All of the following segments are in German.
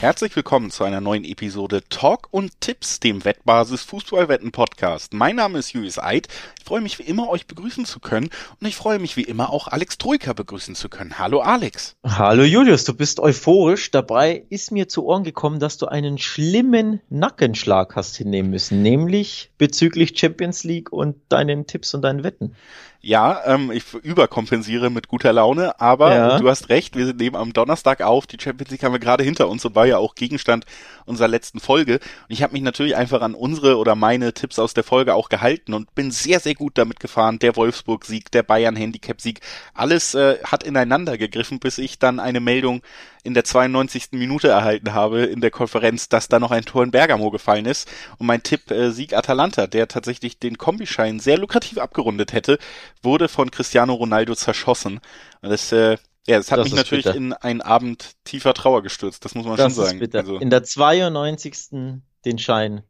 Herzlich willkommen zu einer neuen Episode Talk und Tipps, dem Wettbasis Fußballwetten Podcast. Mein Name ist Julius Eid. Ich freue mich wie immer, euch begrüßen zu können und ich freue mich wie immer auch Alex Troika begrüßen zu können. Hallo Alex. Hallo Julius, du bist euphorisch. Dabei ist mir zu Ohren gekommen, dass du einen schlimmen Nackenschlag hast hinnehmen müssen, nämlich bezüglich Champions League und deinen Tipps und deinen Wetten. Ja, ähm, ich überkompensiere mit guter Laune, aber ja. du hast recht, wir nehmen am Donnerstag auf, die Champions League haben wir gerade hinter uns und war ja auch Gegenstand unserer letzten Folge. Und ich habe mich natürlich einfach an unsere oder meine Tipps aus der Folge auch gehalten und bin sehr, sehr gut damit gefahren. Der Wolfsburg-Sieg, der Bayern-Handicap-Sieg, alles äh, hat ineinander gegriffen, bis ich dann eine Meldung in der 92. Minute erhalten habe in der Konferenz, dass da noch ein Tor in Bergamo gefallen ist. Und mein Tipp äh, Sieg Atalanta, der tatsächlich den Kombischein sehr lukrativ abgerundet hätte, wurde von Cristiano Ronaldo zerschossen. Und das, äh, ja, das hat das mich natürlich bitter. in einen Abend tiefer Trauer gestürzt, das muss man das schon sagen. Also, in der 92. den Schein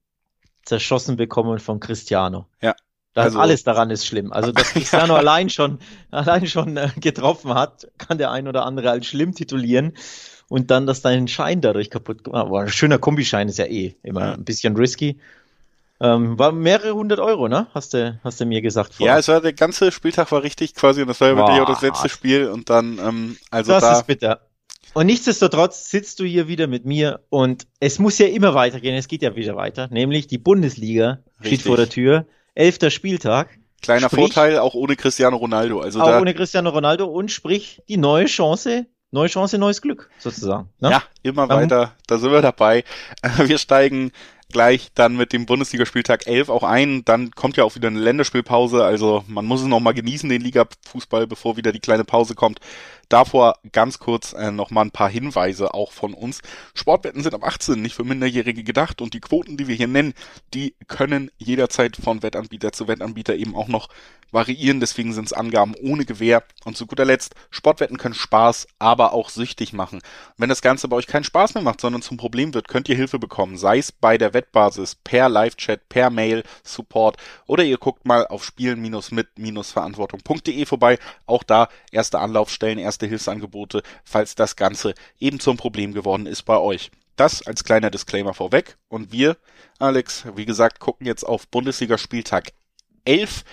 zerschossen bekommen von Cristiano. Ja, das also, alles daran ist schlimm. Also, dass Cristiano ja. allein schon, allein schon äh, getroffen hat, kann der ein oder andere als schlimm titulieren. Und dann, dass dein Schein dadurch kaputt gemacht war. Ein schöner Kombischein ist ja eh immer ja. ein bisschen risky. Ähm, war mehrere hundert Euro, ne? Hast du, hast du mir gesagt. Vorher. Ja, es war der ganze Spieltag war richtig quasi und das war ja wirklich auch das letzte Spiel und dann, ähm, also das da. ist bitter. Und nichtsdestotrotz sitzt du hier wieder mit mir und es muss ja immer weitergehen. Es geht ja wieder weiter, nämlich die Bundesliga richtig. steht vor der Tür elfter Spieltag. Kleiner sprich, Vorteil, auch ohne Cristiano Ronaldo. Also auch da, ohne Cristiano Ronaldo und sprich die neue Chance, neue Chance, neues Glück, sozusagen. Ne? Ja, immer um, weiter, da sind wir dabei. Wir steigen gleich dann mit dem Bundesligaspieltag 11 auch ein. Dann kommt ja auch wieder eine Länderspielpause. Also man muss es noch mal genießen, den Ligafußball, bevor wieder die kleine Pause kommt. Davor ganz kurz äh, noch mal ein paar Hinweise auch von uns. Sportwetten sind ab 18 nicht für Minderjährige gedacht und die Quoten, die wir hier nennen, die können jederzeit von Wettanbieter zu Wettanbieter eben auch noch variieren. Deswegen sind es Angaben ohne Gewähr. Und zu guter Letzt, Sportwetten können Spaß, aber auch süchtig machen. wenn das Ganze bei euch keinen Spaß mehr macht, sondern zum Problem wird, könnt ihr Hilfe bekommen. Sei es bei der Wettbasis, per Live-Chat, per Mail, Support oder ihr guckt mal auf spielen-mit-verantwortung.de vorbei. Auch da erste Anlaufstellen, erste erste Hilfsangebote, falls das Ganze eben zum Problem geworden ist bei euch. Das als kleiner Disclaimer vorweg. Und wir, Alex, wie gesagt, gucken jetzt auf Bundesliga-Spieltag 11.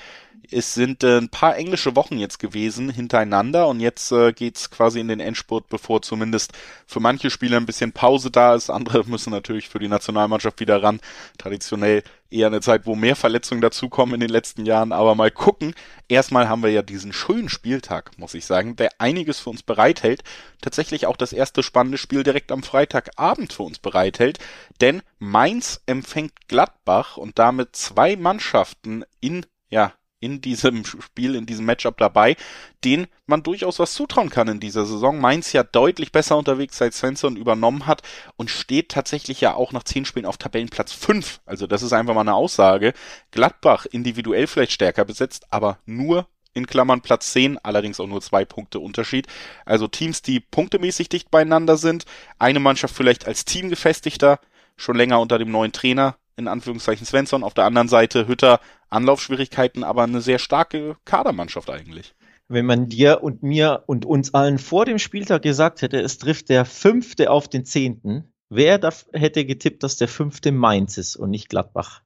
Es sind äh, ein paar englische Wochen jetzt gewesen hintereinander und jetzt äh, geht's quasi in den Endspurt, bevor zumindest für manche Spieler ein bisschen Pause da ist. Andere müssen natürlich für die Nationalmannschaft wieder ran. Traditionell eher eine Zeit, wo mehr Verletzungen dazukommen in den letzten Jahren. Aber mal gucken. Erstmal haben wir ja diesen schönen Spieltag, muss ich sagen, der einiges für uns bereithält. Tatsächlich auch das erste spannende Spiel direkt am Freitagabend für uns bereithält. Denn Mainz empfängt Gladbach und damit zwei Mannschaften in ja, in diesem Spiel, in diesem Matchup dabei, den man durchaus was zutrauen kann in dieser Saison. Mainz ja deutlich besser unterwegs, seit Svensson übernommen hat und steht tatsächlich ja auch nach zehn Spielen auf Tabellenplatz fünf. Also das ist einfach mal eine Aussage. Gladbach individuell vielleicht stärker besetzt, aber nur in Klammern Platz 10, allerdings auch nur zwei Punkte Unterschied. Also Teams, die punktemäßig dicht beieinander sind. Eine Mannschaft vielleicht als Team gefestigter, schon länger unter dem neuen Trainer, in Anführungszeichen Svensson. Auf der anderen Seite Hütter Anlaufschwierigkeiten, aber eine sehr starke Kadermannschaft eigentlich. Wenn man dir und mir und uns allen vor dem Spieltag gesagt hätte, es trifft der fünfte auf den zehnten, wer hätte getippt, dass der fünfte Mainz ist und nicht Gladbach?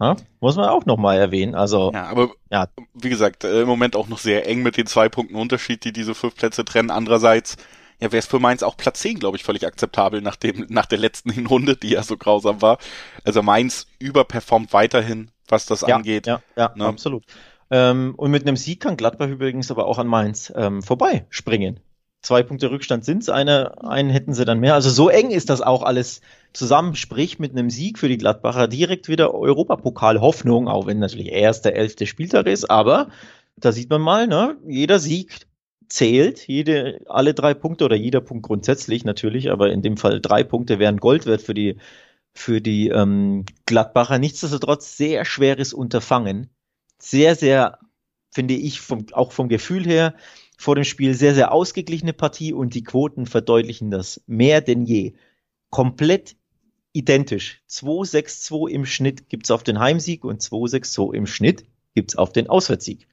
Ja, muss man auch nochmal erwähnen. Also, ja, aber ja. wie gesagt, äh, im Moment auch noch sehr eng mit den zwei Punkten Unterschied, die diese fünf Plätze trennen. Andererseits, ja, wäre es für Mainz auch Platz 10, glaube ich, völlig akzeptabel nach dem, nach der letzten Hinrunde, die ja so grausam war. Also Mainz überperformt weiterhin, was das ja, angeht. Ja, ja, ne? absolut. Ähm, und mit einem Sieg kann Gladbach übrigens aber auch an Mainz ähm, vorbei springen. Zwei Punkte Rückstand sind's, eine, einen hätten sie dann mehr. Also so eng ist das auch alles zusammen. Sprich, mit einem Sieg für die Gladbacher direkt wieder Europapokal-Hoffnung, auch wenn natürlich erst der elfte Spieltag ist, aber da sieht man mal, ne, jeder Sieg zählt, jede, alle drei Punkte oder jeder Punkt grundsätzlich natürlich, aber in dem Fall drei Punkte wären Gold wert für die, für die ähm, Gladbacher. Nichtsdestotrotz sehr schweres Unterfangen. Sehr, sehr, finde ich, vom, auch vom Gefühl her, vor dem Spiel sehr, sehr ausgeglichene Partie und die Quoten verdeutlichen das mehr denn je. Komplett identisch. 2-6-2 im Schnitt gibt's auf den Heimsieg und 2-6-2 im Schnitt gibt's auf den Auswärtssieg.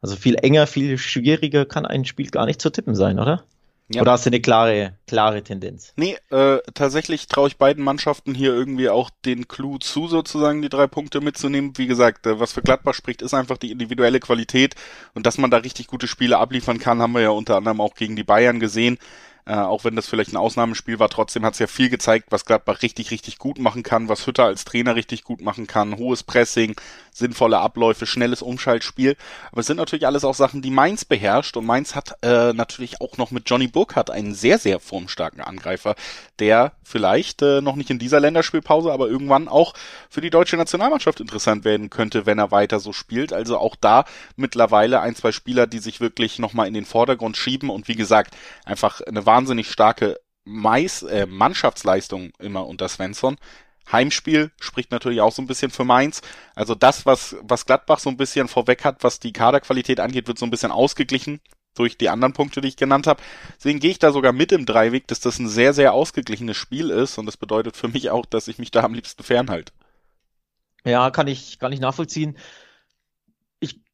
Also viel enger, viel schwieriger kann ein Spiel gar nicht zu tippen sein, oder? Ja. Oder hast du eine klare, klare Tendenz? Nee, äh, tatsächlich traue ich beiden Mannschaften hier irgendwie auch den Clou zu, sozusagen die drei Punkte mitzunehmen. Wie gesagt, äh, was für Gladbach spricht, ist einfach die individuelle Qualität und dass man da richtig gute Spiele abliefern kann, haben wir ja unter anderem auch gegen die Bayern gesehen. Äh, auch wenn das vielleicht ein Ausnahmespiel war, trotzdem hat es ja viel gezeigt, was Gladbach richtig, richtig gut machen kann, was Hütter als Trainer richtig gut machen kann. Hohes Pressing, sinnvolle Abläufe, schnelles Umschaltspiel. Aber es sind natürlich alles auch Sachen, die Mainz beherrscht. Und Mainz hat äh, natürlich auch noch mit Johnny Burkhardt einen sehr, sehr formstarken Angreifer, der vielleicht äh, noch nicht in dieser Länderspielpause, aber irgendwann auch für die deutsche Nationalmannschaft interessant werden könnte, wenn er weiter so spielt. Also auch da mittlerweile ein, zwei Spieler, die sich wirklich nochmal in den Vordergrund schieben und wie gesagt, einfach eine wahnsinnig starke Mais, äh, Mannschaftsleistung immer unter Svensson. Heimspiel spricht natürlich auch so ein bisschen für Mainz. Also das, was, was Gladbach so ein bisschen vorweg hat, was die Kaderqualität angeht, wird so ein bisschen ausgeglichen durch die anderen Punkte, die ich genannt habe. Deswegen gehe ich da sogar mit im Dreiweg, dass das ein sehr, sehr ausgeglichenes Spiel ist und das bedeutet für mich auch, dass ich mich da am liebsten fernhalte. Ja, kann ich, kann ich nachvollziehen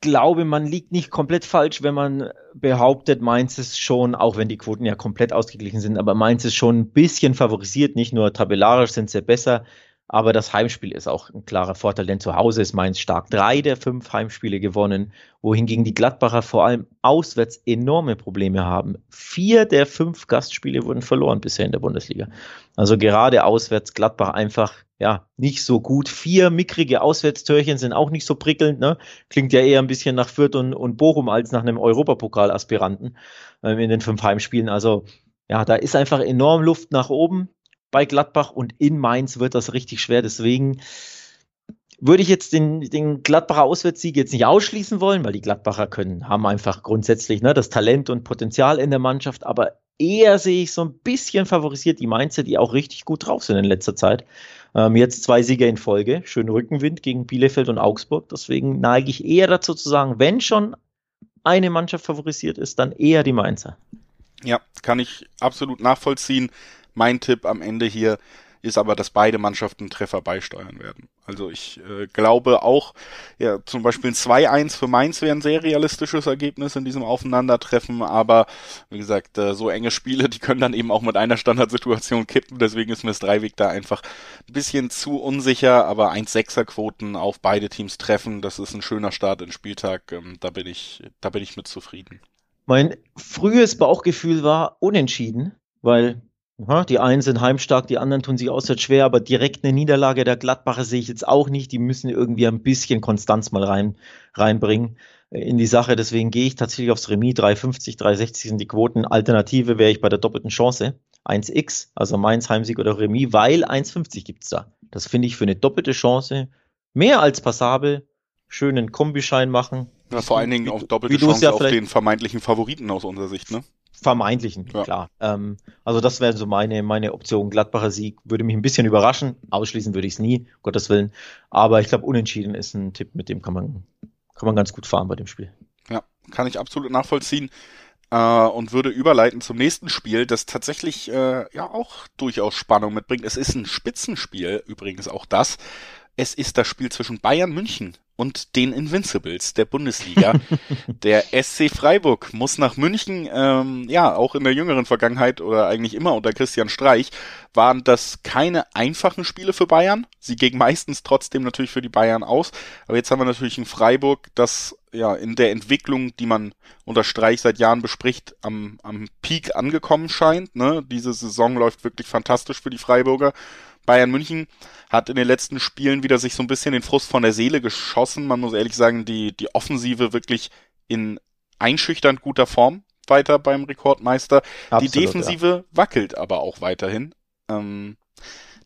glaube, man liegt nicht komplett falsch, wenn man behauptet, Mainz ist schon, auch wenn die Quoten ja komplett ausgeglichen sind, aber Mainz ist schon ein bisschen favorisiert, nicht nur tabellarisch sind sie besser, aber das Heimspiel ist auch ein klarer Vorteil, denn zu Hause ist Mainz stark. Drei der fünf Heimspiele gewonnen, wohingegen die Gladbacher vor allem auswärts enorme Probleme haben. Vier der fünf Gastspiele wurden verloren bisher in der Bundesliga. Also gerade auswärts Gladbach einfach ja, nicht so gut. Vier mickrige Auswärtstörchen sind auch nicht so prickelnd. Ne? Klingt ja eher ein bisschen nach Fürth und, und Bochum als nach einem Europapokal-Aspiranten ähm, in den fünf Heimspielen. Also ja, da ist einfach enorm Luft nach oben bei Gladbach und in Mainz wird das richtig schwer. Deswegen würde ich jetzt den, den Gladbacher Auswärtssieg jetzt nicht ausschließen wollen, weil die Gladbacher können, haben einfach grundsätzlich ne, das Talent und Potenzial in der Mannschaft, aber eher sehe ich so ein bisschen favorisiert die Mainzer, die auch richtig gut drauf sind in letzter Zeit. Ähm, jetzt zwei Sieger in Folge, schön Rückenwind gegen Bielefeld und Augsburg. Deswegen neige ich eher dazu zu sagen, wenn schon eine Mannschaft favorisiert ist, dann eher die Mainzer. Ja, kann ich absolut nachvollziehen. Mein Tipp am Ende hier ist aber, dass beide Mannschaften Treffer beisteuern werden. Also ich äh, glaube auch, ja, zum Beispiel ein 2-1 für Mainz wäre ein sehr realistisches Ergebnis in diesem Aufeinandertreffen, aber wie gesagt, äh, so enge Spiele, die können dann eben auch mit einer Standardsituation kippen, deswegen ist mir das Dreiweg da einfach ein bisschen zu unsicher, aber 1-6er-Quoten auf beide Teams treffen, das ist ein schöner Start in Spieltag, ähm, da bin ich, da bin ich mit zufrieden. Mein frühes Bauchgefühl war unentschieden, weil die einen sind heimstark, die anderen tun sich auswärts schwer, aber direkt eine Niederlage der Gladbacher sehe ich jetzt auch nicht. Die müssen irgendwie ein bisschen Konstanz mal rein, reinbringen äh, in die Sache. Deswegen gehe ich tatsächlich aufs Remis. 3,50, 3,60 sind die Quoten. Alternative wäre ich bei der doppelten Chance. 1x, also Mainz, Heimsieg oder Remis, weil 1,50 gibt's da. Das finde ich für eine doppelte Chance mehr als passabel. Schönen Kombischein machen. Ja, vor allen Dingen auch doppelte Chance ja auf den vermeintlichen Favoriten aus unserer Sicht, ne? Vermeintlichen, ja. klar. Ähm, also das wäre so meine, meine Option. Gladbacher Sieg würde mich ein bisschen überraschen. Ausschließen würde ich es nie, um Gottes Willen. Aber ich glaube, unentschieden ist ein Tipp, mit dem kann man, kann man ganz gut fahren bei dem Spiel. Ja, kann ich absolut nachvollziehen. Äh, und würde überleiten zum nächsten Spiel, das tatsächlich äh, ja auch durchaus Spannung mitbringt. Es ist ein Spitzenspiel, übrigens auch das. Es ist das Spiel zwischen Bayern München und den Invincibles der Bundesliga. der SC Freiburg muss nach München, ähm, ja, auch in der jüngeren Vergangenheit oder eigentlich immer unter Christian Streich, waren das keine einfachen Spiele für Bayern. Sie gingen meistens trotzdem natürlich für die Bayern aus. Aber jetzt haben wir natürlich ein Freiburg, das ja in der Entwicklung, die man unter Streich seit Jahren bespricht, am, am Peak angekommen scheint. Ne? Diese Saison läuft wirklich fantastisch für die Freiburger. Bayern München hat in den letzten Spielen wieder sich so ein bisschen den Frust von der Seele geschossen. Man muss ehrlich sagen, die, die Offensive wirklich in einschüchternd guter Form weiter beim Rekordmeister. Absolut, die Defensive ja. wackelt aber auch weiterhin. Ähm,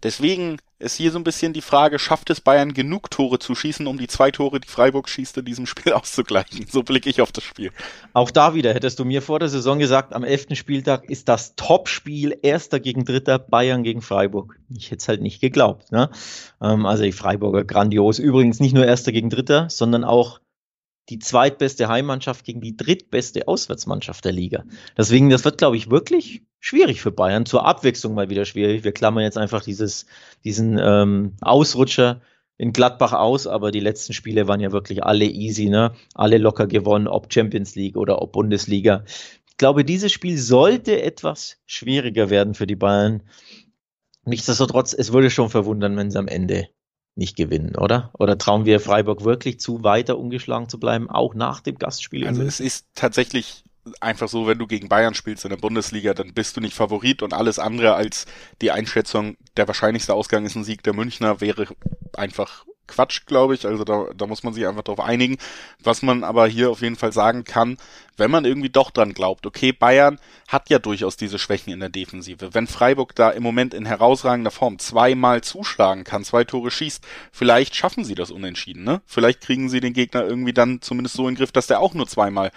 deswegen ist hier so ein bisschen die Frage, schafft es Bayern genug Tore zu schießen, um die zwei Tore, die Freiburg schießt, in diesem Spiel auszugleichen? So blicke ich auf das Spiel. Auch da wieder, hättest du mir vor der Saison gesagt, am elften Spieltag ist das Topspiel Erster gegen Dritter Bayern gegen Freiburg. Ich hätte es halt nicht geglaubt. Ne? Ähm, also die Freiburger grandios. Übrigens nicht nur Erster gegen Dritter, sondern auch die zweitbeste Heimmannschaft gegen die drittbeste Auswärtsmannschaft der Liga. Deswegen, das wird, glaube ich, wirklich schwierig für Bayern. Zur Abwechslung mal wieder schwierig. Wir klammern jetzt einfach dieses, diesen ähm, Ausrutscher in Gladbach aus, aber die letzten Spiele waren ja wirklich alle easy, ne? Alle locker gewonnen, ob Champions League oder ob Bundesliga. glaube, dieses Spiel sollte etwas schwieriger werden für die Bayern. Nichtsdestotrotz, es würde schon verwundern, wenn sie am Ende nicht gewinnen, oder? Oder trauen wir Freiburg wirklich zu, weiter ungeschlagen zu bleiben, auch nach dem Gastspiel? Also es ist tatsächlich einfach so, wenn du gegen Bayern spielst in der Bundesliga, dann bist du nicht Favorit und alles andere als die Einschätzung, der wahrscheinlichste Ausgang ist ein Sieg der Münchner, wäre einfach Quatsch, glaube ich. Also da, da muss man sich einfach darauf einigen. Was man aber hier auf jeden Fall sagen kann, wenn man irgendwie doch dran glaubt, okay, Bayern hat ja durchaus diese Schwächen in der Defensive. Wenn Freiburg da im Moment in herausragender Form zweimal zuschlagen kann, zwei Tore schießt, vielleicht schaffen sie das unentschieden, ne? Vielleicht kriegen sie den Gegner irgendwie dann zumindest so in den Griff, dass der auch nur zweimal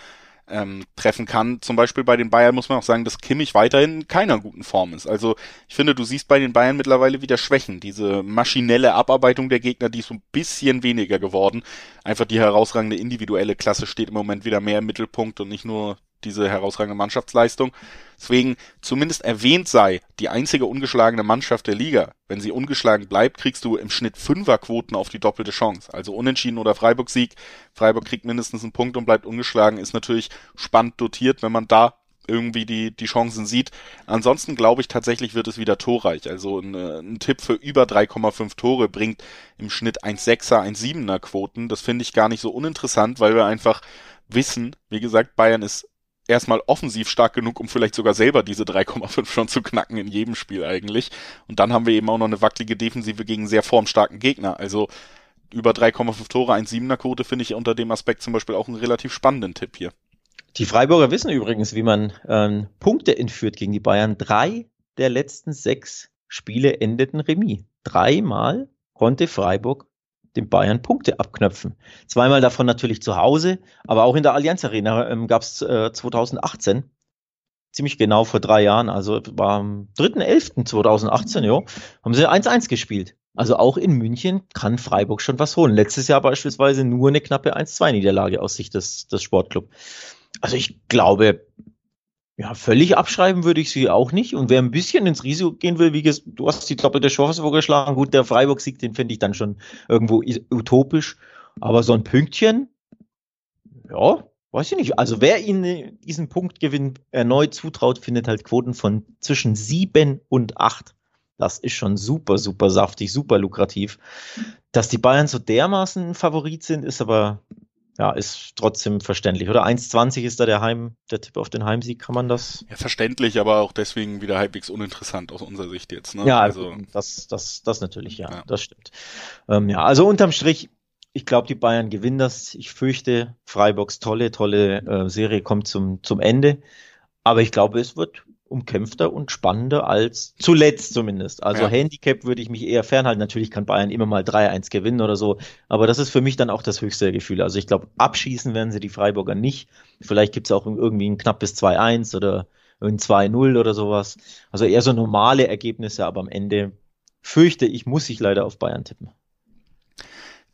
ähm, treffen kann. Zum Beispiel bei den Bayern muss man auch sagen, dass Kimmich weiterhin in keiner guten Form ist. Also ich finde, du siehst bei den Bayern mittlerweile wieder Schwächen. Diese maschinelle Abarbeitung der Gegner, die ist so ein bisschen weniger geworden. Einfach die herausragende individuelle Klasse steht im Moment wieder mehr im Mittelpunkt und nicht nur diese herausragende Mannschaftsleistung. Deswegen zumindest erwähnt sei, die einzige ungeschlagene Mannschaft der Liga. Wenn sie ungeschlagen bleibt, kriegst du im Schnitt Fünferquoten auf die doppelte Chance. Also unentschieden oder Freiburg-Sieg. Freiburg kriegt mindestens einen Punkt und bleibt ungeschlagen. Ist natürlich spannend dotiert, wenn man da irgendwie die, die Chancen sieht. Ansonsten glaube ich tatsächlich wird es wieder torreich. Also ein, ein Tipp für über 3,5 Tore bringt im Schnitt 1,6er, 1,7er Quoten. Das finde ich gar nicht so uninteressant, weil wir einfach wissen, wie gesagt, Bayern ist erstmal offensiv stark genug, um vielleicht sogar selber diese 3,5 schon zu knacken in jedem Spiel eigentlich. Und dann haben wir eben auch noch eine wackelige Defensive gegen sehr formstarken Gegner. Also über 3,5 Tore, 1,7er Quote finde ich unter dem Aspekt zum Beispiel auch einen relativ spannenden Tipp hier. Die Freiburger wissen übrigens, wie man ähm, Punkte entführt gegen die Bayern. Drei der letzten sechs Spiele endeten Remis. Dreimal konnte Freiburg den Bayern Punkte abknöpfen. Zweimal davon natürlich zu Hause, aber auch in der Allianz Arena ähm, gab es äh, 2018, ziemlich genau vor drei Jahren, also war am 3.11.2018, ja, haben sie 1-1 gespielt. Also auch in München kann Freiburg schon was holen. Letztes Jahr beispielsweise nur eine knappe 1-2-Niederlage aus Sicht des, des Sportclub. Also ich glaube, ja, völlig abschreiben würde ich sie auch nicht. Und wer ein bisschen ins Risiko gehen will, wie gesagt, du hast die doppelte Chance vorgeschlagen. Gut, der Freiburg-Sieg, den finde ich dann schon irgendwo utopisch. Aber so ein Pünktchen, ja, weiß ich nicht. Also wer ihnen diesen Punktgewinn erneut zutraut, findet halt Quoten von zwischen sieben und acht. Das ist schon super, super saftig, super lukrativ. Dass die Bayern so dermaßen Favorit sind, ist aber ja, ist trotzdem verständlich. Oder 1,20 ist da der Heim, der Tipp auf den Heimsieg, kann man das? Ja, verständlich, aber auch deswegen wieder halbwegs uninteressant aus unserer Sicht jetzt. Ne? Ja, also das, das, das natürlich, ja, ja. das stimmt. Ähm, ja, also unterm Strich, ich glaube, die Bayern gewinnen das. Ich fürchte, Freiburgs tolle, tolle äh, Serie kommt zum, zum Ende. Aber ich glaube, es wird umkämpfter und spannender als zuletzt zumindest. Also ja. Handicap würde ich mich eher fernhalten. Natürlich kann Bayern immer mal 3-1 gewinnen oder so, aber das ist für mich dann auch das höchste Gefühl. Also ich glaube, abschießen werden sie die Freiburger nicht. Vielleicht gibt es auch irgendwie ein knappes 2-1 oder ein 2-0 oder sowas. Also eher so normale Ergebnisse, aber am Ende fürchte ich, muss ich leider auf Bayern tippen.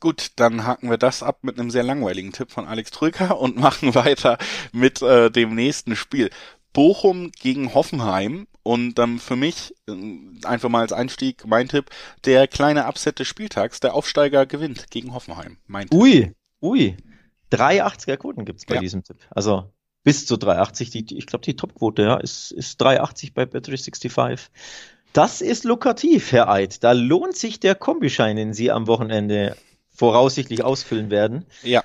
Gut, dann haken wir das ab mit einem sehr langweiligen Tipp von Alex Trücker und machen weiter mit äh, dem nächsten Spiel. Bochum gegen Hoffenheim und ähm, für mich, äh, einfach mal als Einstieg, mein Tipp, der kleine Upset des Spieltags, der Aufsteiger gewinnt gegen Hoffenheim. Mein Tipp. Ui, ui. 380er Quoten gibt's bei ja. diesem Tipp. Also bis zu 380. Die, ich glaube, die Topquote ja, ist, ist 380 bei Bet365. Das ist lukrativ, Herr Eid. Da lohnt sich der Kombischein, den Sie am Wochenende voraussichtlich ausfüllen werden. Ja.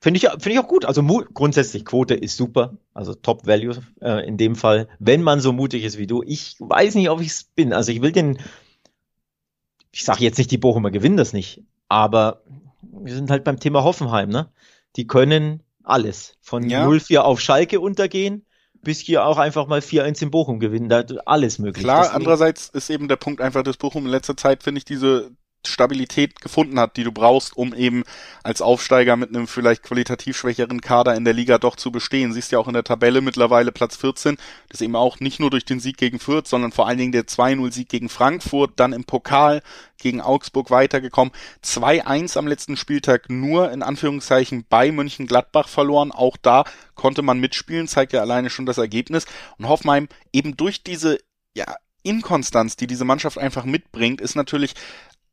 Finde ich, finde ich auch gut. Also grundsätzlich Quote ist super. Also Top Value äh, in dem Fall. Wenn man so mutig ist wie du. Ich weiß nicht, ob ich es bin. Also ich will den, ich sage jetzt nicht, die Bochumer gewinnen das nicht. Aber wir sind halt beim Thema Hoffenheim, ne? Die können alles. Von ja. 0-4 auf Schalke untergehen bis hier auch einfach mal 4-1 in Bochum gewinnen. Da alles möglich. Klar, Deswegen. andererseits ist eben der Punkt einfach, dass Bochum in letzter Zeit, finde ich, diese Stabilität gefunden hat, die du brauchst, um eben als Aufsteiger mit einem vielleicht qualitativ schwächeren Kader in der Liga doch zu bestehen. Siehst ja auch in der Tabelle mittlerweile Platz 14. Das eben auch nicht nur durch den Sieg gegen Fürth, sondern vor allen Dingen der 2-0-Sieg gegen Frankfurt, dann im Pokal gegen Augsburg weitergekommen. 2-1 am letzten Spieltag nur in Anführungszeichen bei Mönchengladbach verloren. Auch da konnte man mitspielen, zeigt ja alleine schon das Ergebnis. Und Hoffenheim eben durch diese, ja, Inkonstanz, die diese Mannschaft einfach mitbringt, ist natürlich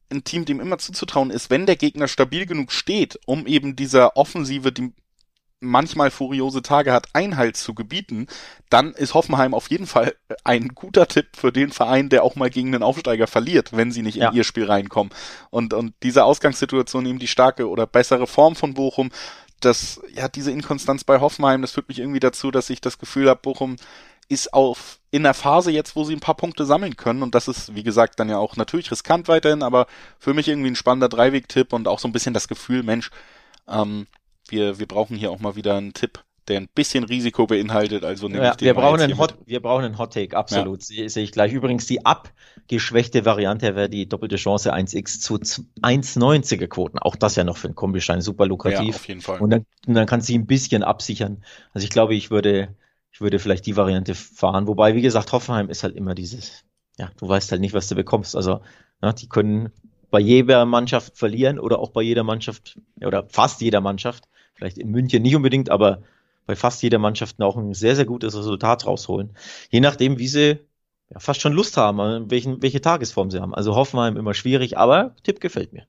ein Team, dem immer zuzutrauen ist, wenn der Gegner stabil genug steht, um eben dieser Offensive die manchmal furiose Tage hat, Einhalt zu gebieten, dann ist Hoffenheim auf jeden Fall ein guter Tipp für den Verein, der auch mal gegen den Aufsteiger verliert, wenn sie nicht in ihr Spiel reinkommen. Und, und diese Ausgangssituation, eben die starke oder bessere Form von Bochum, das, ja, diese Inkonstanz bei Hoffenheim, das führt mich irgendwie dazu, dass ich das Gefühl habe, Bochum ist auf in der Phase jetzt, wo sie ein paar Punkte sammeln können und das ist, wie gesagt, dann ja auch natürlich riskant weiterhin, aber für mich irgendwie ein spannender Dreiweg-Tipp und auch so ein bisschen das Gefühl, Mensch, ähm, wir, wir brauchen hier auch mal wieder einen Tipp, der ein bisschen Risiko beinhaltet. Also ja, wir, brauchen einen Hot, wir brauchen einen Hot Take, absolut. Ja. Sehe ich gleich. Übrigens, die abgeschwächte Variante wäre die doppelte Chance 1x zu 1,90er Quoten. Auch das ja noch für einen Kombischein super lukrativ. Ja, auf jeden Fall. Und dann, und dann kann sie ein bisschen absichern. Also ich glaube, ich würde, ich würde vielleicht die Variante fahren. Wobei, wie gesagt, Hoffenheim ist halt immer dieses, ja, du weißt halt nicht, was du bekommst. Also, ja, die können bei jeder Mannschaft verlieren oder auch bei jeder Mannschaft oder fast jeder Mannschaft. Vielleicht in München nicht unbedingt, aber bei fast jeder Mannschaft auch ein sehr, sehr gutes Resultat rausholen. Je nachdem, wie sie ja, fast schon Lust haben, welchen, welche Tagesform sie haben. Also Hoffenheim immer schwierig, aber Tipp gefällt mir.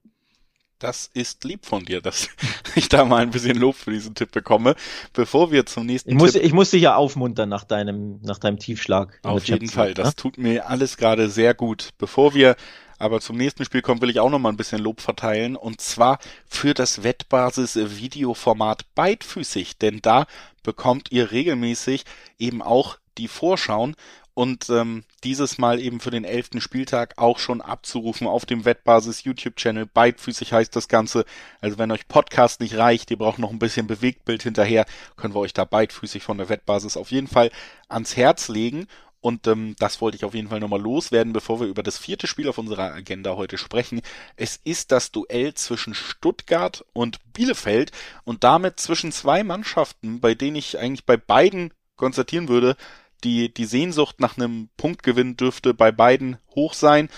Das ist lieb von dir, dass ich da mal ein bisschen Lob für diesen Tipp bekomme. Bevor wir zum nächsten ich muss, Tipp. Ich muss dich ja aufmuntern nach deinem, nach deinem Tiefschlag. Auf jeden Fall. Das ne? tut mir alles gerade sehr gut. Bevor wir aber zum nächsten Spiel kommen, will ich auch noch mal ein bisschen Lob verteilen. Und zwar für das Wettbasis-Videoformat beidfüßig. Denn da bekommt ihr regelmäßig eben auch die Vorschauen und ähm, dieses Mal eben für den elften Spieltag auch schon abzurufen auf dem Wettbasis YouTube-Channel. Beidfüßig heißt das Ganze. Also wenn euch Podcast nicht reicht, ihr braucht noch ein bisschen Bewegtbild hinterher, können wir euch da beidfüßig von der Wettbasis auf jeden Fall ans Herz legen. Und ähm, das wollte ich auf jeden Fall nochmal loswerden, bevor wir über das vierte Spiel auf unserer Agenda heute sprechen. Es ist das Duell zwischen Stuttgart und Bielefeld und damit zwischen zwei Mannschaften, bei denen ich eigentlich bei beiden konstatieren würde, die, die Sehnsucht nach einem Punktgewinn dürfte bei beiden hoch sein.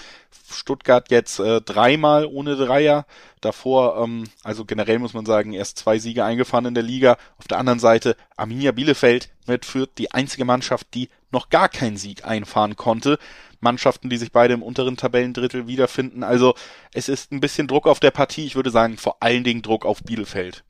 Stuttgart jetzt äh, dreimal ohne Dreier. Davor, ähm, also generell muss man sagen, erst zwei Siege eingefahren in der Liga. Auf der anderen Seite Arminia Bielefeld mit Fürth die einzige Mannschaft, die noch gar keinen Sieg einfahren konnte. Mannschaften, die sich beide im unteren Tabellendrittel wiederfinden. Also es ist ein bisschen Druck auf der Partie. Ich würde sagen, vor allen Dingen Druck auf Bielefeld.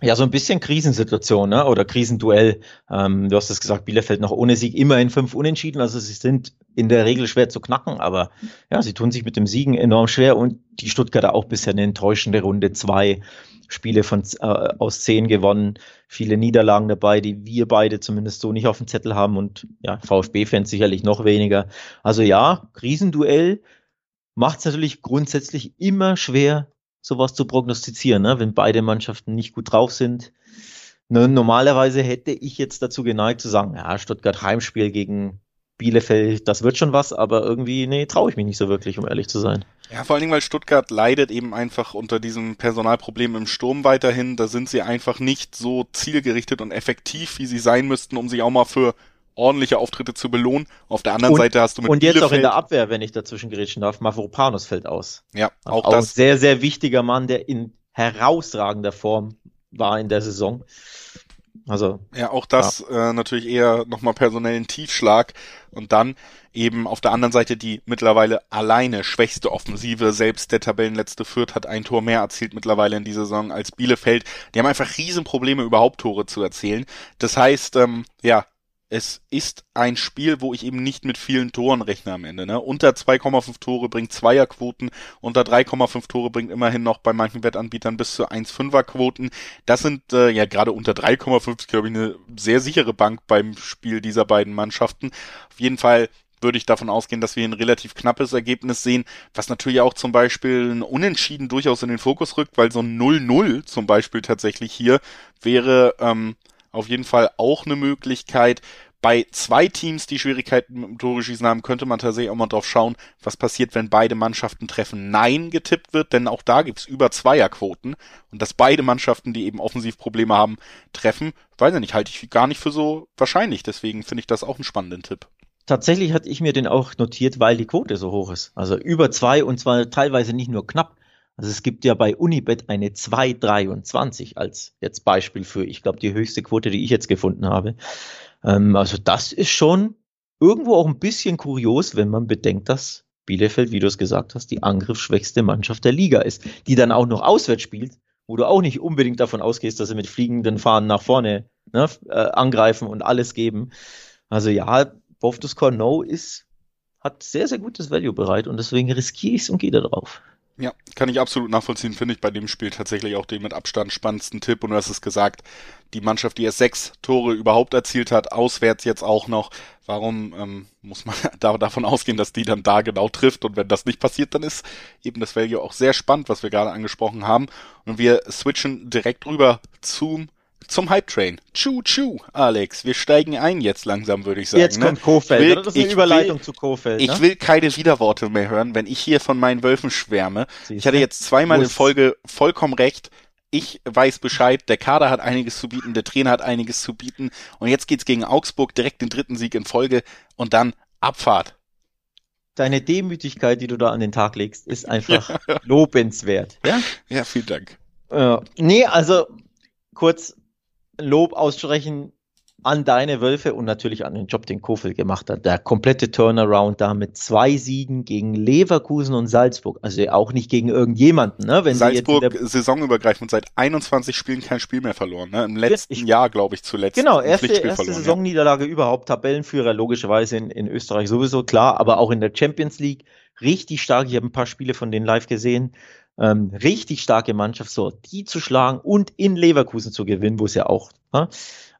Ja, so ein bisschen Krisensituation ne? oder Krisenduell. Ähm, du hast es gesagt, Bielefeld noch ohne Sieg immerhin fünf Unentschieden. Also sie sind in der Regel schwer zu knacken, aber ja, sie tun sich mit dem Siegen enorm schwer und die Stuttgarter auch bisher eine enttäuschende Runde. Zwei Spiele von, äh, aus zehn gewonnen, viele Niederlagen dabei, die wir beide zumindest so nicht auf dem Zettel haben und ja, VfB-Fans sicherlich noch weniger. Also ja, Krisenduell macht es natürlich grundsätzlich immer schwer, sowas zu prognostizieren, ne? wenn beide Mannschaften nicht gut drauf sind. Ne, normalerweise hätte ich jetzt dazu geneigt zu sagen, ja, Stuttgart Heimspiel gegen Bielefeld, das wird schon was, aber irgendwie, nee, traue ich mich nicht so wirklich, um ehrlich zu sein. Ja, vor allen Dingen, weil Stuttgart leidet eben einfach unter diesem Personalproblem im Sturm weiterhin. Da sind sie einfach nicht so zielgerichtet und effektiv, wie sie sein müssten, um sich auch mal für ordentliche Auftritte zu belohnen. Auf der anderen und, Seite hast du mit Und jetzt Bielefeld auch in der Abwehr, wenn ich dazwischen gerätschen darf, Mavropanos fällt aus. Ja, auch, auch das. Sehr, sehr wichtiger Mann, der in herausragender Form war in der Saison. Also. Ja, auch das ja. Äh, natürlich eher nochmal personellen Tiefschlag. Und dann eben auf der anderen Seite die mittlerweile alleine schwächste Offensive. Selbst der Tabellenletzte Fürth hat ein Tor mehr erzielt mittlerweile in dieser Saison als Bielefeld. Die haben einfach Riesenprobleme, überhaupt Tore zu erzielen. Das heißt, ähm, ja, es ist ein Spiel, wo ich eben nicht mit vielen Toren rechne am Ende. Ne? Unter 2,5 Tore bringt Zweierquoten, unter 3,5 Tore bringt immerhin noch bei manchen Wettanbietern bis zu 1,5er Quoten. Das sind äh, ja gerade unter 3,5, glaube ich, eine sehr sichere Bank beim Spiel dieser beiden Mannschaften. Auf jeden Fall würde ich davon ausgehen, dass wir ein relativ knappes Ergebnis sehen, was natürlich auch zum Beispiel ein Unentschieden durchaus in den Fokus rückt, weil so ein 0-0 zum Beispiel tatsächlich hier wäre ähm, auf jeden Fall auch eine Möglichkeit. Bei zwei Teams, die Schwierigkeiten mit dem Tore schießen haben, könnte man tatsächlich auch mal drauf schauen, was passiert, wenn beide Mannschaften treffen Nein getippt wird, denn auch da gibt's über Zweierquoten und dass beide Mannschaften, die eben Offensivprobleme haben, treffen, weiß ich nicht, halte ich gar nicht für so wahrscheinlich. Deswegen finde ich das auch einen spannenden Tipp. Tatsächlich hatte ich mir den auch notiert, weil die Quote so hoch ist. Also über zwei und zwar teilweise nicht nur knapp, also es gibt ja bei Unibet eine 2,23 als jetzt Beispiel für, ich glaube, die höchste Quote, die ich jetzt gefunden habe. Ähm, also das ist schon irgendwo auch ein bisschen kurios, wenn man bedenkt, dass Bielefeld, wie du es gesagt hast, die angriffsschwächste Mannschaft der Liga ist, die dann auch noch auswärts spielt wo du auch nicht unbedingt davon ausgehst, dass sie mit fliegenden Fahnen nach vorne ne, äh, angreifen und alles geben. Also ja, Score No ist, hat sehr, sehr gutes Value bereit und deswegen riskiere ich es und gehe da drauf. Ja, kann ich absolut nachvollziehen, finde ich bei dem Spiel tatsächlich auch den mit Abstand spannendsten Tipp. Und du hast es gesagt, die Mannschaft, die erst sechs Tore überhaupt erzielt hat, auswärts jetzt auch noch. Warum ähm, muss man da, davon ausgehen, dass die dann da genau trifft? Und wenn das nicht passiert, dann ist eben das Value auch sehr spannend, was wir gerade angesprochen haben. Und wir switchen direkt rüber zum zum Hype Train. Chu Chu, Alex. Wir steigen ein jetzt langsam, würde ich sagen. Jetzt ne? kommt Kofeld. Will, das ist eine Überleitung will, zu Kofeld. Ne? Ich will keine Widerworte mehr hören, wenn ich hier von meinen Wölfen schwärme. Siehste? Ich hatte jetzt zweimal in Folge vollkommen recht. Ich weiß Bescheid, der Kader hat einiges zu bieten, der Trainer hat einiges zu bieten. Und jetzt geht's gegen Augsburg, direkt den dritten Sieg in Folge und dann Abfahrt. Deine Demütigkeit, die du da an den Tag legst, ist einfach ja. lobenswert. Ja? ja, vielen Dank. Äh, nee, also kurz Lob aussprechen an deine Wölfe und natürlich an den Job, den Kofel gemacht hat. Der komplette Turnaround da mit zwei Siegen gegen Leverkusen und Salzburg. Also auch nicht gegen irgendjemanden. Ne? Wenn Salzburg saisonübergreifend seit 21 Spielen kein Spiel mehr verloren. Ne? Im letzten ich, Jahr, glaube ich, zuletzt. Genau, erste, erste Saisonniederlage ja. überhaupt. Tabellenführer logischerweise in, in Österreich sowieso, klar. Aber auch in der Champions League richtig stark. Ich habe ein paar Spiele von denen live gesehen. Ähm, richtig starke Mannschaft, so die zu schlagen und in Leverkusen zu gewinnen, wo es ja auch, ne?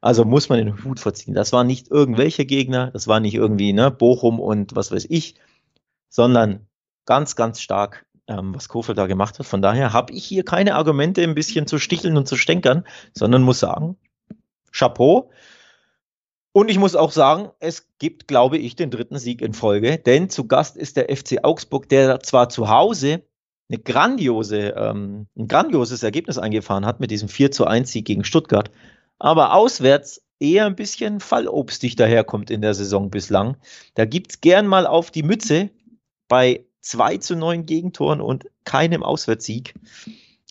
also muss man den Hut verziehen. Das waren nicht irgendwelche Gegner, das war nicht irgendwie ne, Bochum und was weiß ich, sondern ganz, ganz stark, ähm, was Kofel da gemacht hat. Von daher habe ich hier keine Argumente, ein bisschen zu sticheln und zu stänkern, sondern muss sagen, Chapeau. Und ich muss auch sagen, es gibt, glaube ich, den dritten Sieg in Folge, denn zu Gast ist der FC Augsburg, der zwar zu Hause eine grandiose, ähm, ein grandioses Ergebnis eingefahren hat mit diesem 4 zu 1 Sieg gegen Stuttgart, aber auswärts eher ein bisschen fallobstig daherkommt in der Saison bislang. Da gibt's gern mal auf die Mütze bei 2 zu 9 Gegentoren und keinem Auswärtssieg.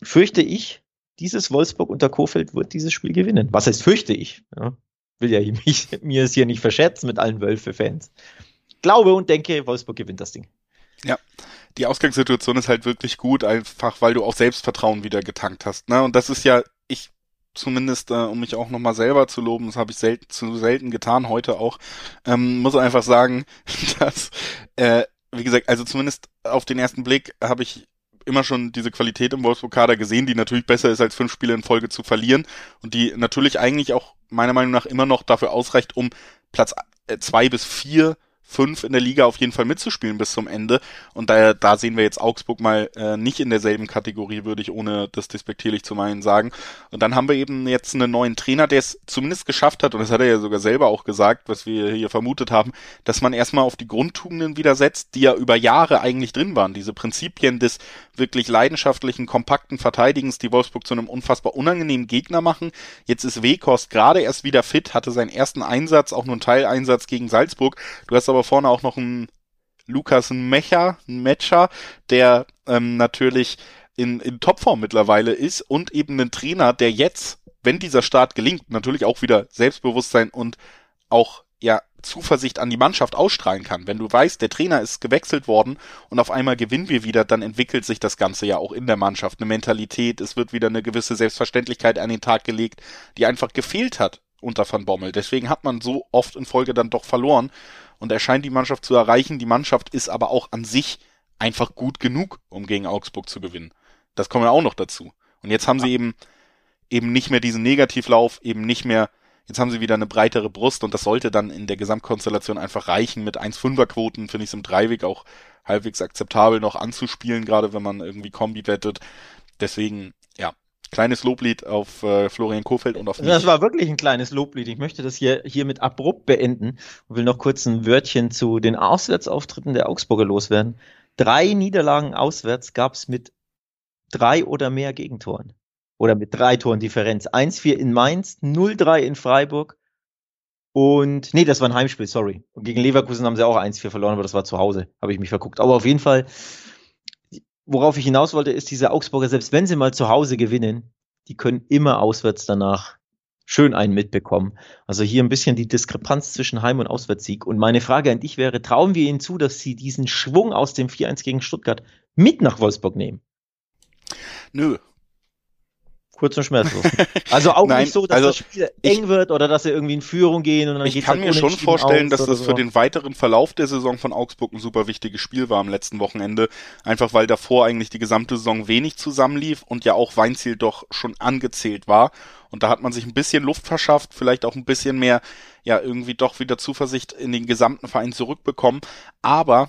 Fürchte ich, dieses Wolfsburg unter Kofeld wird dieses Spiel gewinnen. Was heißt fürchte ich? Ja, will ja mich, mir es hier nicht verscherzen mit allen Wölfe-Fans. Glaube und denke, Wolfsburg gewinnt das Ding. Ja, die Ausgangssituation ist halt wirklich gut, einfach weil du auch Selbstvertrauen wieder getankt hast. Ne? Und das ist ja, ich zumindest, äh, um mich auch nochmal selber zu loben, das habe ich selten, zu selten getan, heute auch, ähm, muss einfach sagen, dass, äh, wie gesagt, also zumindest auf den ersten Blick habe ich immer schon diese Qualität im Wolfsburg-Kader gesehen, die natürlich besser ist, als fünf Spiele in Folge zu verlieren und die natürlich eigentlich auch meiner Meinung nach immer noch dafür ausreicht, um Platz äh, zwei bis vier fünf in der Liga auf jeden Fall mitzuspielen bis zum Ende. Und da, da sehen wir jetzt Augsburg mal äh, nicht in derselben Kategorie, würde ich ohne das despektierlich zu meinen sagen. Und dann haben wir eben jetzt einen neuen Trainer, der es zumindest geschafft hat, und das hat er ja sogar selber auch gesagt, was wir hier vermutet haben, dass man erstmal auf die Grundtugenden wieder setzt, die ja über Jahre eigentlich drin waren. Diese Prinzipien des wirklich leidenschaftlichen, kompakten Verteidigens, die Wolfsburg zu einem unfassbar unangenehmen Gegner machen. Jetzt ist Wekost gerade erst wieder fit, hatte seinen ersten Einsatz, auch nur einen Teileinsatz gegen Salzburg. Du hast aber aber vorne auch noch ein Lukas Mecher, ein Matcher, der ähm, natürlich in, in Topform mittlerweile ist und eben einen Trainer, der jetzt, wenn dieser Start gelingt, natürlich auch wieder Selbstbewusstsein und auch ja Zuversicht an die Mannschaft ausstrahlen kann. Wenn du weißt, der Trainer ist gewechselt worden und auf einmal gewinnen wir wieder, dann entwickelt sich das Ganze ja auch in der Mannschaft. Eine Mentalität, es wird wieder eine gewisse Selbstverständlichkeit an den Tag gelegt, die einfach gefehlt hat unter Van Bommel. Deswegen hat man so oft in Folge dann doch verloren und er scheint die Mannschaft zu erreichen. Die Mannschaft ist aber auch an sich einfach gut genug, um gegen Augsburg zu gewinnen. Das kommen ja auch noch dazu. Und jetzt haben sie eben eben nicht mehr diesen Negativlauf, eben nicht mehr, jetzt haben sie wieder eine breitere Brust und das sollte dann in der Gesamtkonstellation einfach reichen. Mit 1,5er Quoten finde ich es im Dreiweg auch halbwegs akzeptabel noch anzuspielen, gerade wenn man irgendwie Kombi wettet. Deswegen, Kleines Loblied auf äh, Florian Kofeld und auf mich. Das war wirklich ein kleines Loblied. Ich möchte das hier hiermit abrupt beenden und will noch kurz ein Wörtchen zu den Auswärtsauftritten der Augsburger loswerden. Drei Niederlagen auswärts gab es mit drei oder mehr Gegentoren. Oder mit drei Toren Differenz. 1-4 in Mainz, 0-3 in Freiburg. Und, nee, das war ein Heimspiel, sorry. Gegen Leverkusen haben sie auch 1-4 verloren, aber das war zu Hause. Habe ich mich verguckt. Aber auf jeden Fall worauf ich hinaus wollte, ist diese Augsburger, selbst wenn sie mal zu Hause gewinnen, die können immer auswärts danach schön einen mitbekommen. Also hier ein bisschen die Diskrepanz zwischen Heim- und Auswärtssieg. Und meine Frage an dich wäre, trauen wir ihnen zu, dass sie diesen Schwung aus dem 4-1 gegen Stuttgart mit nach Wolfsburg nehmen? Nö. Kurz und schmerzlos. Also auch Nein, nicht so, dass also das Spiel eng ich- wird oder dass sie irgendwie in Führung gehen und dann Ich kann halt mir schon vorstellen, dass das so. für den weiteren Verlauf der Saison von Augsburg ein super wichtiges Spiel war am letzten Wochenende. Einfach weil davor eigentlich die gesamte Saison wenig zusammenlief und ja auch Weinziel doch schon angezählt war. Und da hat man sich ein bisschen Luft verschafft, vielleicht auch ein bisschen mehr, ja, irgendwie doch wieder Zuversicht in den gesamten Verein zurückbekommen. Aber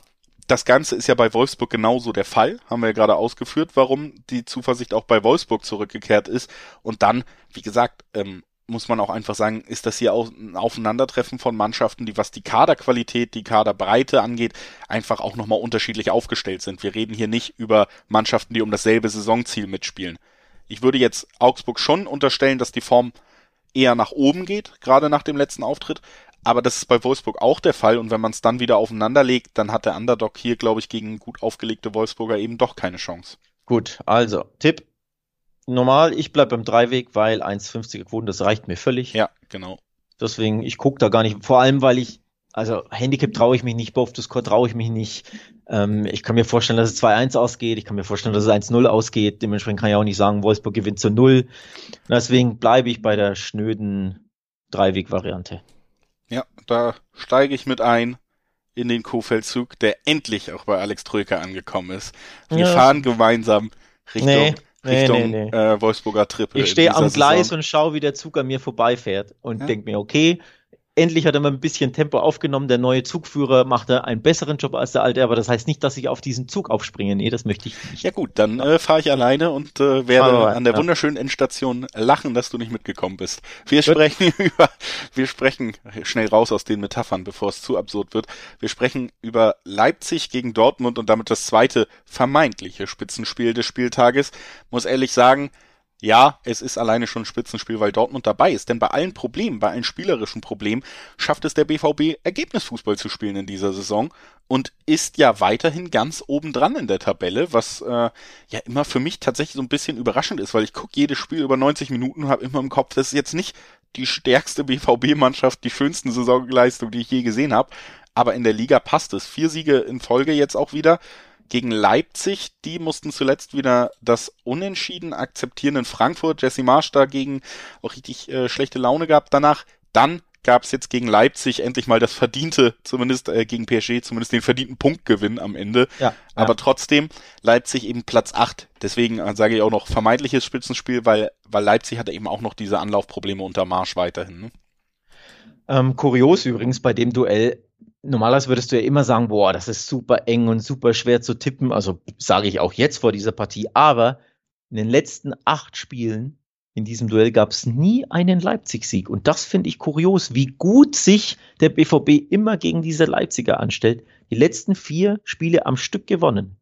das Ganze ist ja bei Wolfsburg genauso der Fall. Haben wir ja gerade ausgeführt, warum die Zuversicht auch bei Wolfsburg zurückgekehrt ist. Und dann, wie gesagt, ähm, muss man auch einfach sagen, ist das hier auch ein Aufeinandertreffen von Mannschaften, die was die Kaderqualität, die Kaderbreite angeht, einfach auch nochmal unterschiedlich aufgestellt sind. Wir reden hier nicht über Mannschaften, die um dasselbe Saisonziel mitspielen. Ich würde jetzt Augsburg schon unterstellen, dass die Form eher nach oben geht, gerade nach dem letzten Auftritt. Aber das ist bei Wolfsburg auch der Fall. Und wenn man es dann wieder aufeinander legt, dann hat der Underdog hier, glaube ich, gegen gut aufgelegte Wolfsburger eben doch keine Chance. Gut, also Tipp. Normal, ich bleib beim Dreiweg, weil 1,50er Quoten, das reicht mir völlig. Ja, genau. Deswegen, ich gucke da gar nicht, vor allem, weil ich, also Handicap traue ich mich nicht, Score traue ich mich nicht. Ähm, ich kann mir vorstellen, dass es 2-1 ausgeht, ich kann mir vorstellen, dass es 1-0 ausgeht. Dementsprechend kann ich auch nicht sagen, Wolfsburg gewinnt zu 0. Deswegen bleibe ich bei der schnöden Dreiweg-Variante. Ja, da steige ich mit ein in den Kofeldzug, der endlich auch bei Alex Tröker angekommen ist. Wir Ja. fahren gemeinsam Richtung, Nee, nee, Richtung nee. Äh, Wolfsburger Triple. Ich stehe am Gleis Saison. und schaue, wie der Zug an mir vorbeifährt und Ja. denke mir, okay, endlich hat er mal ein bisschen Tempo aufgenommen. Der neue Zugführer macht er einen besseren Job als der alte, aber das heißt nicht, dass ich auf diesen Zug aufspringe. Nee, das möchte ich nicht. Ja gut, dann äh, fahre ich alleine und äh, werde Aber, an der ja. wunderschönen Endstation lachen, dass du nicht mitgekommen bist. Wir sprechen über, wir sprechen schnell raus aus den Metaphern, bevor es zu absurd wird. Wir sprechen über Leipzig gegen Dortmund und damit das zweite vermeintliche Spitzenspiel des Spieltages. Muss ehrlich sagen, ja, es ist alleine schon ein Spitzenspiel, weil Dortmund dabei ist. Denn bei allen Problemen, bei allen spielerischen Problemen, schafft es der BVB, Ergebnisfußball zu spielen in dieser Saison und ist ja weiterhin ganz oben dran in der Tabelle, was äh, ja immer für mich tatsächlich so ein bisschen überraschend ist, weil ich gucke jedes Spiel über 90 Minuten und habe immer im Kopf, das ist jetzt nicht die stärkste BVB-Mannschaft, die schönsten Saisonleistung, die ich je gesehen habe. Aber in der Liga passt es. Vier Siege in Folge jetzt auch wieder gegen Leipzig. Die mussten zuletzt wieder das Unentschieden akzeptieren in Frankfurt. Jesse Marsch dagegen auch richtig äh, schlechte Laune gehabt danach. Dann gab es jetzt gegen Leipzig endlich mal das verdiente, zumindest äh, gegen PSG, zumindest den verdienten Punktgewinn am Ende. Ja, Aber ja. trotzdem Leipzig eben Platz 8. Deswegen äh, sage ich auch noch vermeintliches Spitzenspiel, weil, weil Leipzig hatte eben auch noch diese Anlaufprobleme unter Marsch weiterhin. Ne? Ähm, kurios übrigens bei dem Duell. Normalerweise würdest du ja immer sagen, boah, das ist super eng und super schwer zu tippen. Also sage ich auch jetzt vor dieser Partie. Aber in den letzten acht Spielen in diesem Duell gab es nie einen Leipzig-Sieg. Und das finde ich kurios, wie gut sich der BVB immer gegen diese Leipziger anstellt. Die letzten vier Spiele am Stück gewonnen.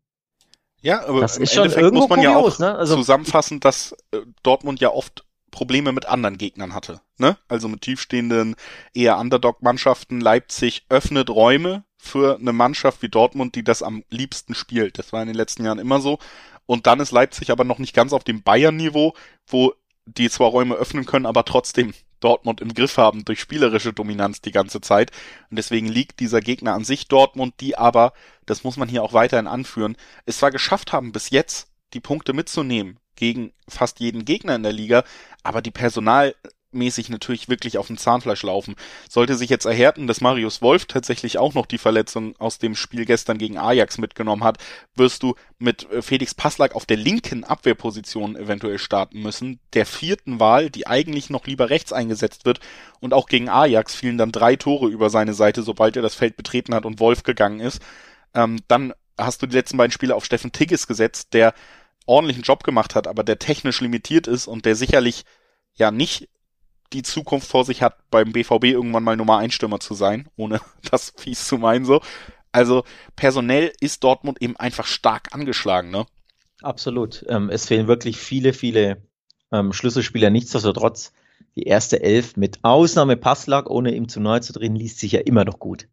Ja, aber Das im ist schon Endeffekt muss man ja kurios, auch ne? Also- zusammenfassen, dass äh, Dortmund ja oft Probleme mit anderen Gegnern hatte. Ne? Also mit tiefstehenden, eher Underdog-Mannschaften. Leipzig öffnet Räume für eine Mannschaft wie Dortmund, die das am liebsten spielt. Das war in den letzten Jahren immer so. Und dann ist Leipzig aber noch nicht ganz auf dem Bayern-Niveau, wo die zwar Räume öffnen können, aber trotzdem Dortmund im Griff haben durch spielerische Dominanz die ganze Zeit. Und deswegen liegt dieser Gegner an sich Dortmund, die aber, das muss man hier auch weiterhin anführen, es zwar geschafft haben, bis jetzt die Punkte mitzunehmen gegen fast jeden Gegner in der Liga, aber die personalmäßig natürlich wirklich auf dem Zahnfleisch laufen. Sollte sich jetzt erhärten, dass Marius Wolf tatsächlich auch noch die Verletzung aus dem Spiel gestern gegen Ajax mitgenommen hat, wirst du mit äh, Felix Passlack auf der linken Abwehrposition eventuell starten müssen, der vierten Wahl, die eigentlich noch lieber rechts eingesetzt wird. Und auch gegen Ajax fielen dann drei Tore über seine Seite, sobald er das Feld betreten hat und Wolf gegangen ist. Ähm, dann hast du die letzten beiden Spiele auf Steffen Tigges gesetzt, der ordentlichen Job gemacht hat, aber der technisch limitiert ist und der sicherlich ja nicht die Zukunft vor sich hat, beim BVB irgendwann mal Nummer 1 Stürmer zu sein, ohne das fies zu meinen so. Also personell ist Dortmund eben einfach stark angeschlagen, ne? Absolut. Ähm, es fehlen wirklich viele, viele ähm, Schlüsselspieler. Nichtsdestotrotz, die erste Elf mit Ausnahme Passlack, ohne ihm zu nahe zu drehen, liest sich ja immer noch gut.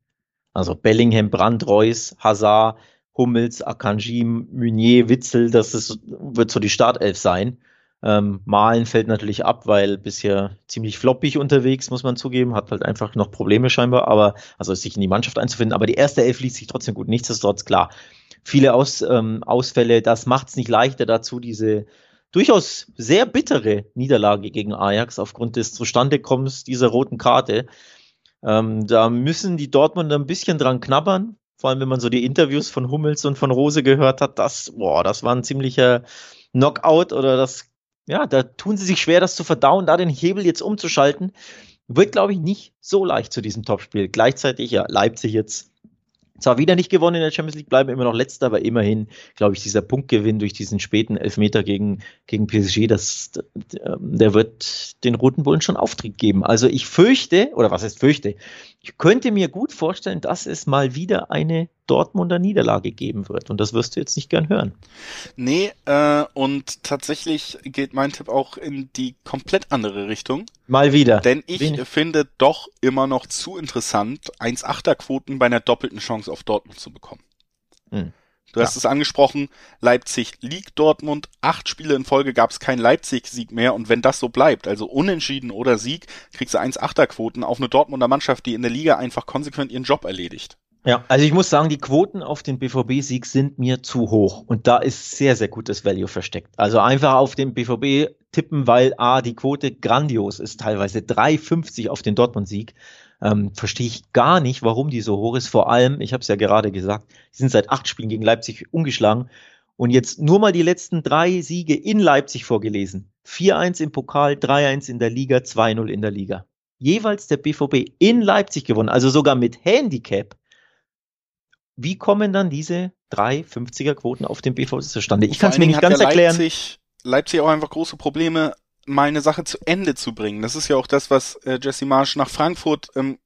Also Bellingham, Brandt, Reus, Hazard, Hummels, Akanji, Meunier, Witzel, das ist, wird so die Startelf sein. Ähm, Malen fällt natürlich ab, weil bisher ziemlich floppig unterwegs, muss man zugeben, hat halt einfach noch Probleme scheinbar, aber also sich in die Mannschaft einzufinden. Aber die erste Elf liest sich trotzdem gut. Nichtsdestotrotz klar, viele Aus, ähm, Ausfälle, das macht es nicht leichter dazu, diese durchaus sehr bittere Niederlage gegen Ajax aufgrund des Zustandekommens dieser roten Karte. Ähm, da müssen die Dortmunder ein bisschen dran knabbern. Vor allem, wenn man so die Interviews von Hummels und von Rose gehört hat, das, boah, das war ein ziemlicher Knockout oder das, ja, da tun sie sich schwer, das zu verdauen, da den Hebel jetzt umzuschalten. Wird, glaube ich, nicht so leicht zu diesem Topspiel. Gleichzeitig, ja, Leipzig jetzt zwar wieder nicht gewonnen in der Champions League, bleiben immer noch letzter, aber immerhin, glaube ich, dieser Punktgewinn durch diesen späten Elfmeter gegen, gegen PSG, das, der wird den Roten Bullen schon Auftrieb geben. Also ich fürchte, oder was heißt fürchte, ich könnte mir gut vorstellen, dass es mal wieder eine Dortmunder Niederlage geben wird. Und das wirst du jetzt nicht gern hören. Nee, äh, und tatsächlich geht mein Tipp auch in die komplett andere Richtung. Mal wieder. Denn ich Wen? finde doch immer noch zu interessant, 1,8er Quoten bei einer doppelten Chance auf Dortmund zu bekommen. Hm. Du hast ja. es angesprochen, Leipzig liegt Dortmund. Acht Spiele in Folge gab es keinen Leipzig-Sieg mehr. Und wenn das so bleibt, also unentschieden oder Sieg, kriegst du 1,8er-Quoten auf eine Dortmunder Mannschaft, die in der Liga einfach konsequent ihren Job erledigt. Ja, also ich muss sagen, die Quoten auf den BVB-Sieg sind mir zu hoch. Und da ist sehr, sehr gutes Value versteckt. Also einfach auf den BVB tippen, weil A, die Quote grandios ist, teilweise 3,50 auf den Dortmund-Sieg. Ähm, verstehe ich gar nicht, warum die so hoch ist. Vor allem, ich habe es ja gerade gesagt, die sind seit acht Spielen gegen Leipzig umgeschlagen. Und jetzt nur mal die letzten drei Siege in Leipzig vorgelesen. 4-1 im Pokal, 3-1 in der Liga, 2-0 in der Liga. Jeweils der BVB in Leipzig gewonnen, also sogar mit Handicap. Wie kommen dann diese drei 50er Quoten auf den BVB zustande? Ich kann es mir nicht ganz erklären. Leipzig, Leipzig auch einfach große Probleme, mal eine Sache zu Ende zu bringen. Das ist ja auch das, was äh, Jesse Marsch nach Frankfurt ähm,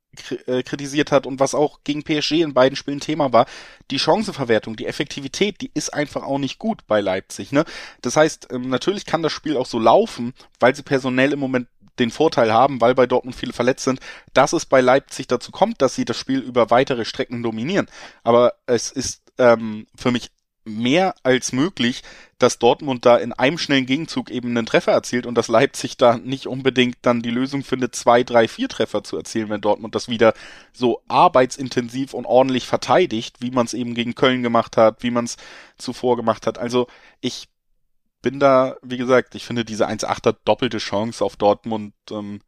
äh, kritisiert hat und was auch gegen PSG in beiden Spielen Thema war, die Chancenverwertung, die Effektivität, die ist einfach auch nicht gut bei Leipzig. Ne? Das heißt, ähm, natürlich kann das Spiel auch so laufen, weil sie personell im Moment den Vorteil haben, weil bei Dortmund viele verletzt sind, dass es bei Leipzig dazu kommt, dass sie das Spiel über weitere Strecken dominieren. Aber es ist ähm, für mich mehr als möglich, dass Dortmund da in einem schnellen Gegenzug eben einen Treffer erzielt und dass Leipzig da nicht unbedingt dann die Lösung findet, zwei, drei, vier Treffer zu erzielen, wenn Dortmund das wieder so arbeitsintensiv und ordentlich verteidigt, wie man es eben gegen Köln gemacht hat, wie man es zuvor gemacht hat. Also ich bin da, wie gesagt, ich finde diese 1-8er doppelte Chance auf Dortmund ähm,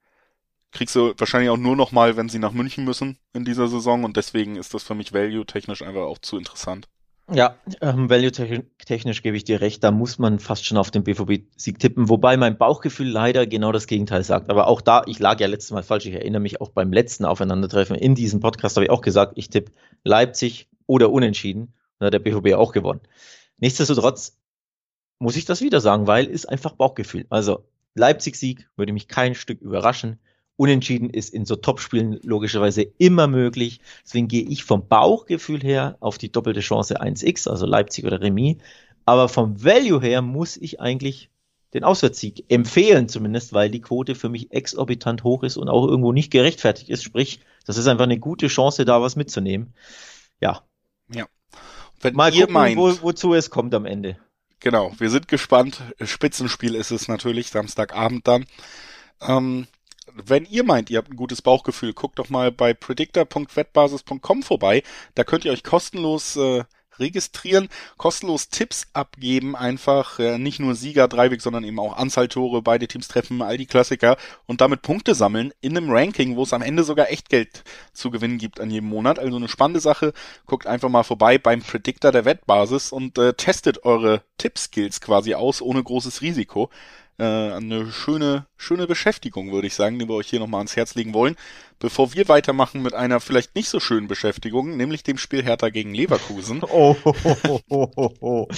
kriegst du wahrscheinlich auch nur noch mal, wenn sie nach München müssen in dieser Saison und deswegen ist das für mich value-technisch einfach auch zu interessant. Ja, ähm, value-technisch gebe ich dir recht, da muss man fast schon auf den BVB-Sieg tippen, wobei mein Bauchgefühl leider genau das Gegenteil sagt. Aber auch da, ich lag ja letztes Mal falsch, ich erinnere mich auch beim letzten Aufeinandertreffen in diesem Podcast habe ich auch gesagt, ich tippe Leipzig oder Unentschieden. Da hat der BVB auch gewonnen. Nichtsdestotrotz muss ich das wieder sagen, weil ist einfach Bauchgefühl. Also Leipzig-Sieg würde mich kein Stück überraschen. Unentschieden ist in so Topspielen logischerweise immer möglich. Deswegen gehe ich vom Bauchgefühl her auf die doppelte Chance 1x, also Leipzig oder Remis. Aber vom Value her muss ich eigentlich den Auswärtssieg empfehlen zumindest, weil die Quote für mich exorbitant hoch ist und auch irgendwo nicht gerechtfertigt ist. Sprich, das ist einfach eine gute Chance, da was mitzunehmen. Ja. Ja. Wenn Mal gucken, meint, wo, wozu es kommt am Ende. Genau, wir sind gespannt. Spitzenspiel ist es natürlich, Samstagabend dann. Ähm, wenn ihr meint, ihr habt ein gutes Bauchgefühl, guckt doch mal bei predictor.wettbasis.com vorbei. Da könnt ihr euch kostenlos äh, registrieren, kostenlos Tipps abgeben, einfach äh, nicht nur Sieger, Dreiweg, sondern eben auch Anzahltore, beide Teams treffen, all die Klassiker und damit Punkte sammeln in einem Ranking, wo es am Ende sogar Echtgeld zu gewinnen gibt an jedem Monat. Also eine spannende Sache. Guckt einfach mal vorbei beim Predictor der Wettbasis und äh, testet eure Tippskills quasi aus, ohne großes Risiko äh, eine schöne, schöne Beschäftigung, würde ich sagen, die wir euch hier nochmal ans Herz legen wollen. Bevor wir weitermachen mit einer vielleicht nicht so schönen Beschäftigung, nämlich dem Spiel Hertha gegen Leverkusen. Oh, oh, oh, oh, oh.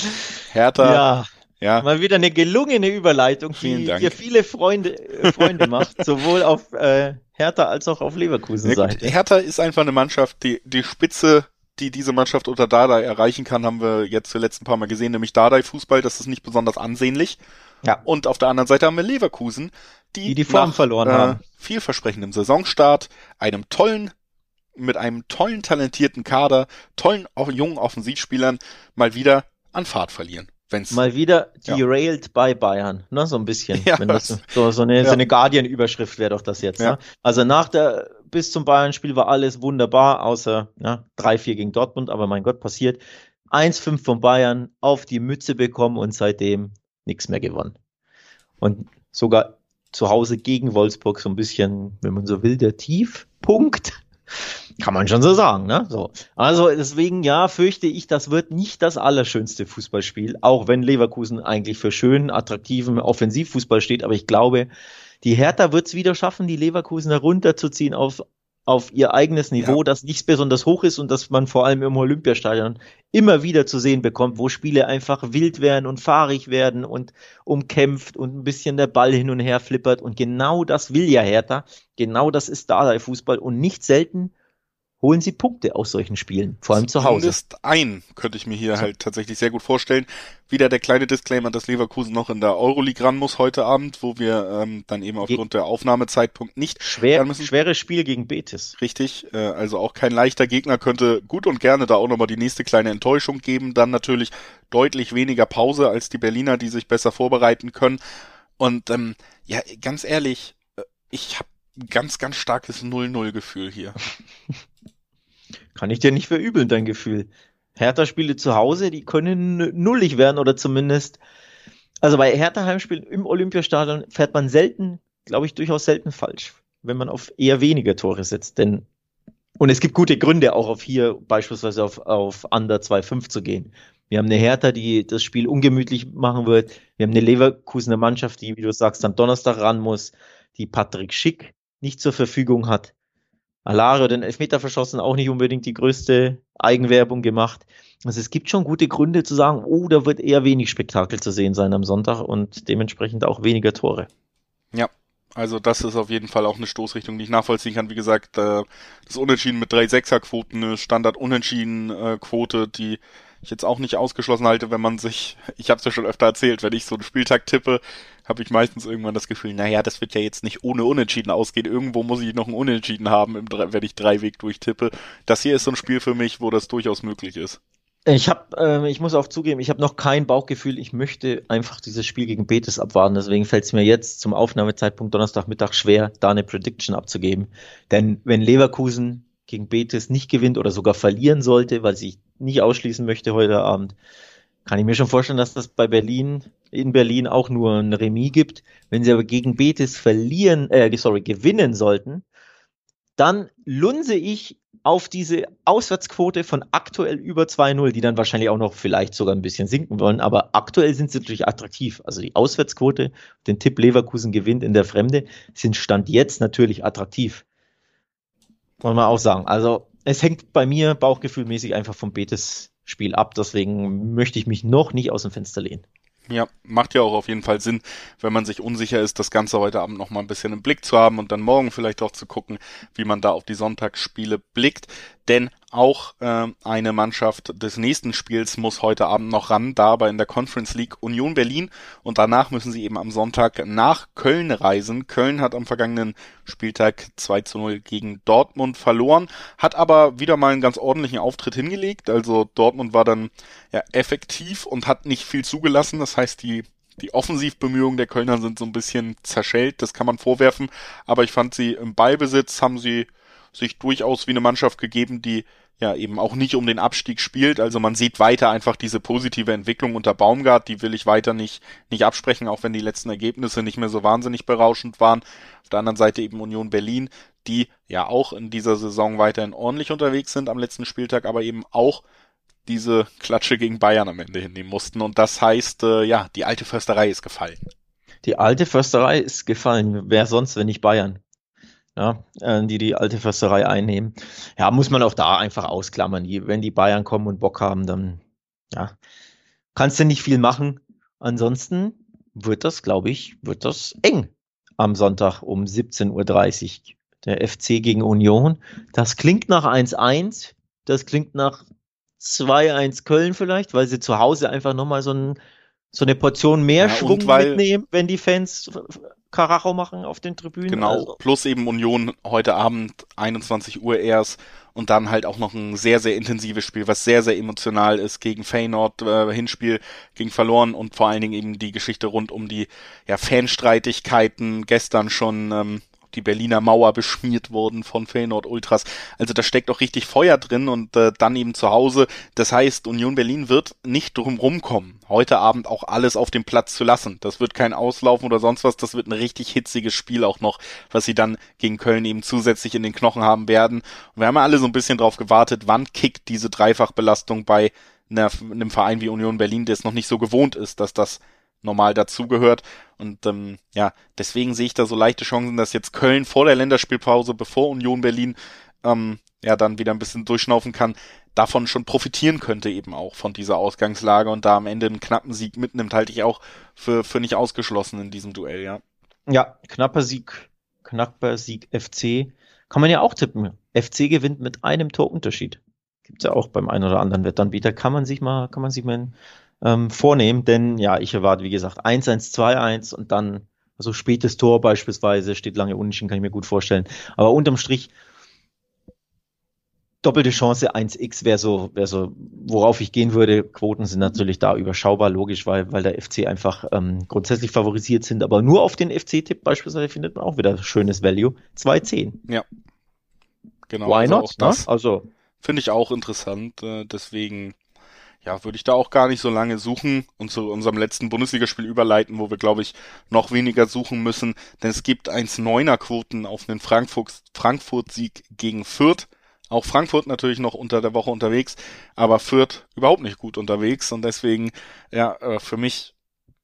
Hertha. Ja. Ja. Mal wieder eine gelungene Überleitung, die dir viele Freunde, äh, Freunde macht, sowohl auf äh, Hertha als auch auf Leverkusen Seite. Ja, Hertha ist einfach eine Mannschaft, die die Spitze, die diese Mannschaft unter Dardai erreichen kann, haben wir jetzt zuletzt ein paar Mal gesehen, nämlich Dardai Fußball, das ist nicht besonders ansehnlich. Ja. Und auf der anderen Seite haben wir Leverkusen, die die, die Form nach, verloren äh, haben. Vielversprechendem Saisonstart, einem tollen, mit einem tollen, talentierten Kader, tollen, auch jungen Offensivspielern mal wieder an Fahrt verlieren. Wenn's, mal wieder derailed ja. bei Bayern, ne, so ein bisschen. Ja, wenn das, so, so eine, ja. so eine Guardian-Überschrift wäre doch das jetzt. Ja. Ne? Also nach der, bis zum Bayern-Spiel war alles wunderbar, außer ja, 3-4 gegen Dortmund, aber mein Gott, passiert. 1-5 von Bayern auf die Mütze bekommen und seitdem nichts mehr gewonnen. und sogar zu Hause gegen Wolfsburg so ein bisschen, wenn man so will, der Tiefpunkt. Kann man schon so sagen, ne? So. Also deswegen, ja, fürchte ich, das wird nicht das allerschönste Fußballspiel, auch wenn Leverkusen eigentlich für schönen, attraktiven Offensivfußball steht. Aber ich glaube, die Hertha wird es wieder schaffen, die Leverkusen herunterzuziehen auf auf ihr eigenes Niveau, ja. das nicht besonders hoch ist und das man vor allem im Olympiastadion immer wieder zu sehen bekommt, wo Spiele einfach wild werden und fahrig werden und umkämpft und ein bisschen der Ball hin und her flippert. Und genau das will ja Hertha. Genau das ist da der Fußball. Und nicht selten holen sie Punkte aus solchen Spielen, vor allem zu Hause. Zumindest ein könnte ich mir hier halt tatsächlich sehr gut vorstellen. Wieder der kleine Disclaimer, dass Leverkusen noch in der Euroleague ran muss heute Abend, wo wir ähm, dann eben aufgrund der Aufnahmezeitpunkt nicht Schwer, müssen. Schweres Spiel gegen Betis. Richtig, äh, also auch kein leichter Gegner könnte gut und gerne da auch nochmal die nächste kleine Enttäuschung geben. Dann natürlich deutlich weniger Pause als die Berliner, die sich besser vorbereiten können. Und ähm, ja, ganz ehrlich, äh, ich habe ganz, ganz starkes 0-0-Gefühl hier. Kann ich dir nicht verübeln, dein Gefühl. Hertha-Spiele zu Hause, die können nullig werden oder zumindest. Also bei Hertha-Heimspielen im Olympiastadion fährt man selten, glaube ich, durchaus selten falsch, wenn man auf eher weniger Tore setzt. Denn und es gibt gute Gründe, auch auf hier beispielsweise auf, auf Under 2,5 zu gehen. Wir haben eine Hertha, die das Spiel ungemütlich machen wird. Wir haben eine Leverkusener Mannschaft, die, wie du sagst, am Donnerstag ran muss, die Patrick Schick nicht zur Verfügung hat. Alario den Elfmeter verschossen, auch nicht unbedingt die größte Eigenwerbung gemacht. Also es gibt schon gute Gründe zu sagen, oh, da wird eher wenig Spektakel zu sehen sein am Sonntag und dementsprechend auch weniger Tore. Ja, also das ist auf jeden Fall auch eine Stoßrichtung, die ich nachvollziehen kann. Wie gesagt, äh, das Unentschieden mit drei Sechser-Quoten, eine Standard-Unentschieden-Quote, die ich jetzt auch nicht ausgeschlossen halte, wenn man sich, ich habe es ja schon öfter erzählt, wenn ich so einen Spieltag tippe, habe ich meistens irgendwann das Gefühl, naja, das wird ja jetzt nicht ohne Unentschieden ausgehen. Irgendwo muss ich noch ein Unentschieden haben, im, wenn ich drei Weg durchtippe. Das hier ist so ein Spiel für mich, wo das durchaus möglich ist. Ich habe, äh, ich muss auch zugeben, ich habe noch kein Bauchgefühl. Ich möchte einfach dieses Spiel gegen Betis abwarten. Deswegen fällt es mir jetzt zum Aufnahmezeitpunkt Donnerstagmittag schwer, da eine Prediction abzugeben. Denn wenn Leverkusen gegen Betis nicht gewinnt oder sogar verlieren sollte, weil ich nicht ausschließen möchte heute Abend, kann ich mir schon vorstellen, dass das bei Berlin, in Berlin auch nur ein Remis gibt. Wenn sie aber gegen Betis verlieren, äh, sorry, gewinnen sollten, dann lunse ich auf diese Auswärtsquote von aktuell über 2-0, die dann wahrscheinlich auch noch vielleicht sogar ein bisschen sinken wollen, aber aktuell sind sie natürlich attraktiv. Also die Auswärtsquote, den Tipp Leverkusen gewinnt in der Fremde, sind Stand jetzt natürlich attraktiv. Wollen wir auch sagen. Also es hängt bei mir bauchgefühlmäßig einfach vom Betis-Spiel ab, deswegen möchte ich mich noch nicht aus dem Fenster lehnen. Ja, macht ja auch auf jeden Fall Sinn, wenn man sich unsicher ist, das Ganze heute Abend noch mal ein bisschen im Blick zu haben und dann morgen vielleicht auch zu gucken, wie man da auf die Sonntagsspiele blickt. Denn auch äh, eine Mannschaft des nächsten Spiels muss heute Abend noch ran, da aber in der Conference League Union Berlin und danach müssen sie eben am Sonntag nach Köln reisen. Köln hat am vergangenen Spieltag 2 zu 0 gegen Dortmund verloren, hat aber wieder mal einen ganz ordentlichen Auftritt hingelegt. Also Dortmund war dann ja effektiv und hat nicht viel zugelassen. Das heißt, die die Offensivbemühungen der Kölner sind so ein bisschen zerschellt, das kann man vorwerfen, aber ich fand sie im Ballbesitz haben sie sich durchaus wie eine Mannschaft gegeben, die ja eben auch nicht um den Abstieg spielt. Also man sieht weiter einfach diese positive Entwicklung unter Baumgart, die will ich weiter nicht, nicht absprechen, auch wenn die letzten Ergebnisse nicht mehr so wahnsinnig berauschend waren. Auf der anderen Seite eben Union Berlin, die ja auch in dieser Saison weiterhin ordentlich unterwegs sind am letzten Spieltag, aber eben auch diese Klatsche gegen Bayern am Ende hinnehmen mussten. Und das heißt, äh, ja, die alte Försterei ist gefallen. Die alte Försterei ist gefallen. Wer sonst, wenn nicht Bayern? Ja, äh, die die alte Försterei einnehmen. Ja, muss man auch da einfach ausklammern. wenn die Bayern kommen und Bock haben, dann ja, kannst du nicht viel machen. Ansonsten wird das, glaube ich, wird das eng am Sonntag um 17.30 Uhr. Der FC gegen Union. Das klingt nach 1-1. Das klingt nach 2-1 Köln vielleicht, weil sie zu Hause einfach nochmal so, ein, so eine Portion mehr ja, Schwung mitnehmen, wenn die Fans Karacho machen auf den Tribünen. Genau, also. plus eben Union heute Abend 21 Uhr erst und dann halt auch noch ein sehr, sehr intensives Spiel, was sehr, sehr emotional ist gegen Feyenoord, äh, Hinspiel gegen verloren und vor allen Dingen eben die Geschichte rund um die ja, Fanstreitigkeiten gestern schon ähm, die Berliner Mauer beschmiert worden von Feyenoord Ultras. Also da steckt auch richtig Feuer drin und äh, dann eben zu Hause. Das heißt, Union Berlin wird nicht drum rumkommen, heute Abend auch alles auf dem Platz zu lassen. Das wird kein Auslaufen oder sonst was. Das wird ein richtig hitziges Spiel auch noch, was sie dann gegen Köln eben zusätzlich in den Knochen haben werden. Und wir haben ja alle so ein bisschen drauf gewartet, wann kickt diese Dreifachbelastung bei einem Verein wie Union Berlin, der es noch nicht so gewohnt ist, dass das normal dazugehört. Und ähm, ja, deswegen sehe ich da so leichte Chancen, dass jetzt Köln vor der Länderspielpause, bevor Union Berlin ähm, ja dann wieder ein bisschen durchschnaufen kann, davon schon profitieren könnte eben auch von dieser Ausgangslage und da am Ende einen knappen Sieg mitnimmt, halte ich auch für, für nicht ausgeschlossen in diesem Duell, ja. Ja, knapper Sieg, knapper Sieg FC. Kann man ja auch tippen. FC gewinnt mit einem Torunterschied. Gibt's ja auch beim einen oder anderen Wettanbieter. Kann man sich mal, kann man sich mal ähm, vornehmen, denn ja, ich erwarte, wie gesagt, 1-1, 2-1 und dann, also spätes Tor beispielsweise, steht lange unentschieden, kann ich mir gut vorstellen. Aber unterm Strich, doppelte Chance 1x wäre so, wäre so, worauf ich gehen würde. Quoten sind natürlich da überschaubar, logisch, weil, weil der FC einfach ähm, grundsätzlich favorisiert sind. Aber nur auf den FC-Tipp beispielsweise findet man auch wieder schönes Value. 2-10. Ja. Genau. Why also not? Das ne? Also finde ich auch interessant. Äh, deswegen ja, würde ich da auch gar nicht so lange suchen und zu unserem letzten Bundesligaspiel überleiten, wo wir, glaube ich, noch weniger suchen müssen, denn es gibt 1,9er Quoten auf einen Frankfurt-Sieg Frankfurt gegen Fürth. Auch Frankfurt natürlich noch unter der Woche unterwegs, aber Fürth überhaupt nicht gut unterwegs. Und deswegen, ja, äh, für mich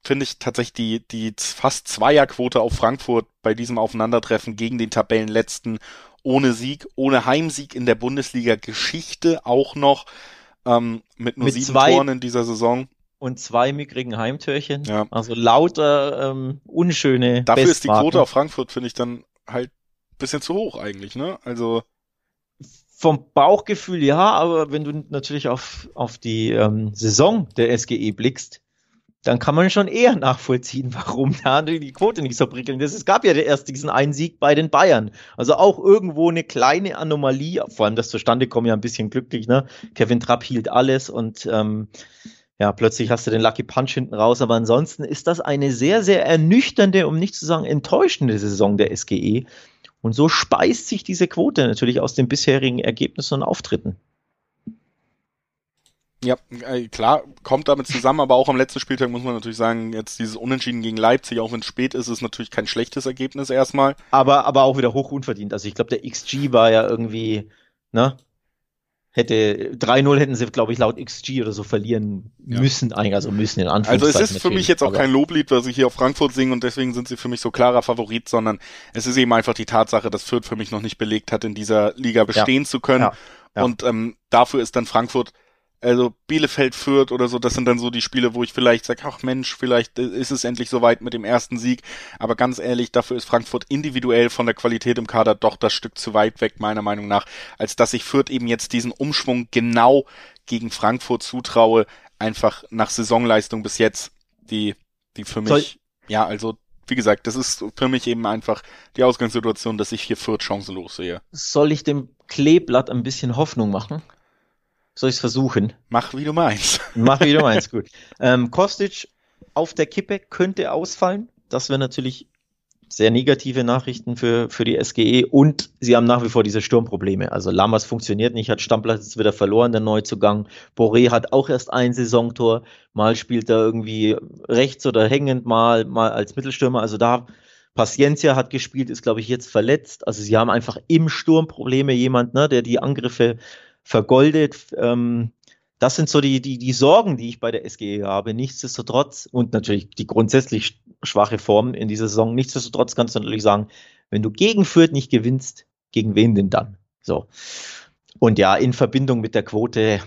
finde ich tatsächlich die, die fast Zweierquote auf Frankfurt bei diesem Aufeinandertreffen gegen den Tabellenletzten ohne Sieg, ohne Heimsieg in der Bundesliga Geschichte auch noch ähm, mit nur mit sieben zwei Toren in dieser Saison. Und zwei mickrigen Heimtörchen. Ja. Also lauter ähm, unschöne. Dafür Bestmarken. ist die Quote auf Frankfurt, finde ich, dann halt bisschen zu hoch eigentlich, ne? Also. Vom Bauchgefühl ja, aber wenn du natürlich auf, auf die ähm, Saison der SGE blickst, dann kann man schon eher nachvollziehen, warum da die Quote nicht so prickelnd ist. Es gab ja erst diesen einen Sieg bei den Bayern. Also auch irgendwo eine kleine Anomalie, vor allem das zustande kommt ja ein bisschen glücklich, ne? Kevin Trapp hielt alles und ähm, ja, plötzlich hast du den Lucky Punch hinten raus. Aber ansonsten ist das eine sehr, sehr ernüchternde, um nicht zu sagen enttäuschende Saison der SGE. Und so speist sich diese Quote natürlich aus den bisherigen Ergebnissen und Auftritten. Ja, äh, klar, kommt damit zusammen, aber auch am letzten Spieltag muss man natürlich sagen, jetzt dieses Unentschieden gegen Leipzig, auch wenn es spät ist, ist natürlich kein schlechtes Ergebnis erstmal. Aber, aber auch wieder hoch unverdient. Also ich glaube, der XG war ja irgendwie, ne? Hätte 3-0 hätten sie, glaube ich, laut XG oder so verlieren ja. müssen, eigentlich, also müssen in Anführungszeichen. Also es ist für mich jetzt auch kein Loblied, was ich hier auf Frankfurt singe und deswegen sind sie für mich so klarer Favorit, sondern es ist eben einfach die Tatsache, dass Fürth für mich noch nicht belegt hat, in dieser Liga bestehen ja. zu können. Ja. Und ähm, dafür ist dann Frankfurt also Bielefeld führt oder so, das sind dann so die Spiele, wo ich vielleicht sage, ach Mensch, vielleicht ist es endlich soweit mit dem ersten Sieg. Aber ganz ehrlich, dafür ist Frankfurt individuell von der Qualität im Kader doch das Stück zu weit weg, meiner Meinung nach, als dass ich Fürth eben jetzt diesen Umschwung genau gegen Frankfurt zutraue, einfach nach Saisonleistung bis jetzt, die, die für mich, Soll ja, also wie gesagt, das ist für mich eben einfach die Ausgangssituation, dass ich hier Fürth chancenlos sehe. Soll ich dem Kleeblatt ein bisschen Hoffnung machen? Soll ich es versuchen? Mach wie du meinst. Mach wie du meinst, gut. Ähm, Kostic auf der Kippe könnte ausfallen. Das wäre natürlich sehr negative Nachrichten für, für die SGE und sie haben nach wie vor diese Sturmprobleme. Also Lammers funktioniert nicht, hat Stammplatz jetzt wieder verloren, der Neuzugang. Boré hat auch erst ein Saisontor. Mal spielt er irgendwie rechts oder hängend, mal, mal als Mittelstürmer. Also da Paciencia hat gespielt, ist glaube ich jetzt verletzt. Also sie haben einfach im Sturm Probleme. Jemand, ne, der die Angriffe vergoldet. Ähm, das sind so die, die, die Sorgen, die ich bei der SGE habe. Nichtsdestotrotz und natürlich die grundsätzlich schwache Form in dieser Saison. Nichtsdestotrotz kannst du natürlich sagen, wenn du gegen Fürth nicht gewinnst, gegen wen denn dann? So. Und ja, in Verbindung mit der Quote,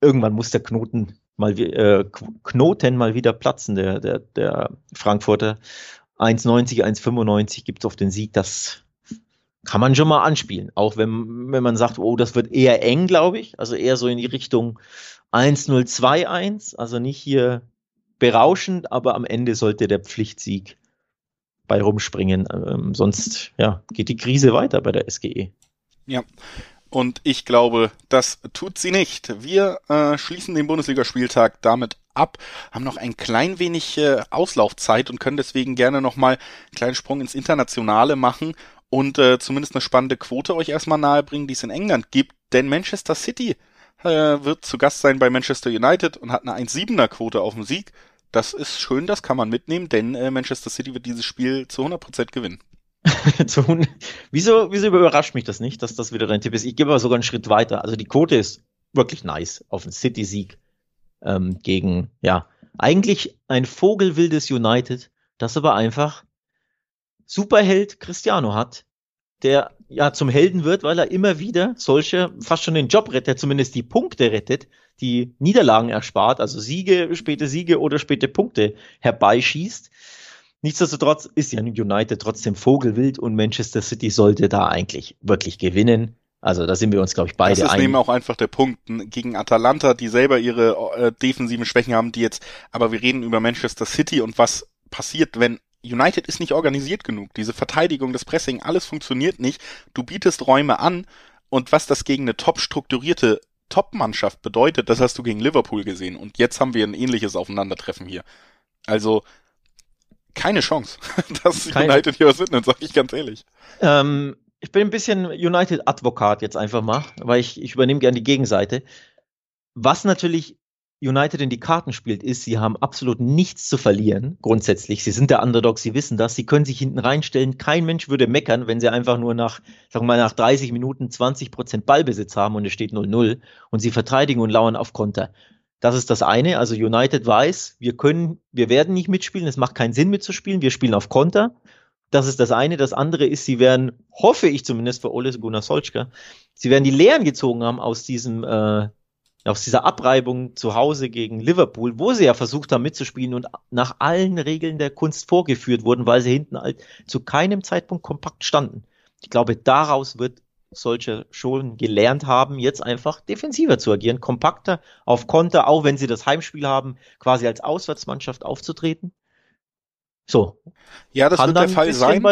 irgendwann muss der Knoten mal, äh, Knoten mal wieder platzen, der, der, der Frankfurter. 1,90, 1,95 gibt es auf den Sieg. Das kann man schon mal anspielen. Auch wenn, wenn man sagt, oh, das wird eher eng, glaube ich. Also eher so in die Richtung 1-0-2-1. Also nicht hier berauschend, aber am Ende sollte der Pflichtsieg bei rumspringen. Ähm, sonst ja, geht die Krise weiter bei der SGE. Ja. Und ich glaube, das tut sie nicht. Wir äh, schließen den Bundesligaspieltag damit ab, haben noch ein klein wenig äh, Auslaufzeit und können deswegen gerne nochmal einen kleinen Sprung ins Internationale machen und äh, zumindest eine spannende Quote euch erstmal nahebringen, die es in England gibt. Denn Manchester City äh, wird zu Gast sein bei Manchester United und hat eine 1,7er Quote auf den Sieg. Das ist schön, das kann man mitnehmen, denn äh, Manchester City wird dieses Spiel zu 100% gewinnen. wieso, wieso überrascht mich das nicht, dass das wieder dein Tipp ist? Ich gebe aber sogar einen Schritt weiter. Also die Quote ist wirklich nice auf einen City-Sieg ähm, gegen, ja, eigentlich ein vogelwildes United, das aber einfach Superheld Cristiano hat, der ja zum Helden wird, weil er immer wieder solche, fast schon den Job rettet, zumindest die Punkte rettet, die Niederlagen erspart, also Siege, späte Siege oder späte Punkte herbeischießt. Nichtsdestotrotz ist ja United trotzdem Vogelwild und Manchester City sollte da eigentlich wirklich gewinnen. Also da sind wir uns, glaube ich, beide Das ist eben auch einfach der Punkt. Gegen Atalanta, die selber ihre äh, defensiven Schwächen haben, die jetzt, aber wir reden über Manchester City und was passiert, wenn United ist nicht organisiert genug. Diese Verteidigung, das Pressing, alles funktioniert nicht. Du bietest Räume an und was das gegen eine top strukturierte Top-Mannschaft bedeutet, das hast du gegen Liverpool gesehen. Und jetzt haben wir ein ähnliches Aufeinandertreffen hier. Also keine Chance, dass keine. United hier was mitnimmt, sag ich ganz ehrlich. Ähm, ich bin ein bisschen United-Advokat jetzt einfach mal, weil ich, ich übernehme gerne die Gegenseite. Was natürlich United in die Karten spielt, ist, sie haben absolut nichts zu verlieren, grundsätzlich. Sie sind der Underdog, sie wissen das, sie können sich hinten reinstellen. Kein Mensch würde meckern, wenn sie einfach nur nach, sagen wir mal, nach 30 Minuten 20 Prozent Ballbesitz haben und es steht 0-0 und sie verteidigen und lauern auf Konter. Das ist das eine. Also United weiß, wir können, wir werden nicht mitspielen, es macht keinen Sinn mitzuspielen, wir spielen auf Konter. Das ist das eine. Das andere ist, sie werden, hoffe ich zumindest für Ole Gunnar Solskjaer, sie werden die Lehren gezogen haben aus diesem äh, aus dieser Abreibung zu Hause gegen Liverpool, wo sie ja versucht haben mitzuspielen und nach allen Regeln der Kunst vorgeführt wurden, weil sie hinten halt zu keinem Zeitpunkt kompakt standen. Ich glaube, daraus wird solche schon gelernt haben, jetzt einfach defensiver zu agieren, kompakter auf Konter, auch wenn sie das Heimspiel haben, quasi als Auswärtsmannschaft aufzutreten. So. Ja, das wird der Fall sein.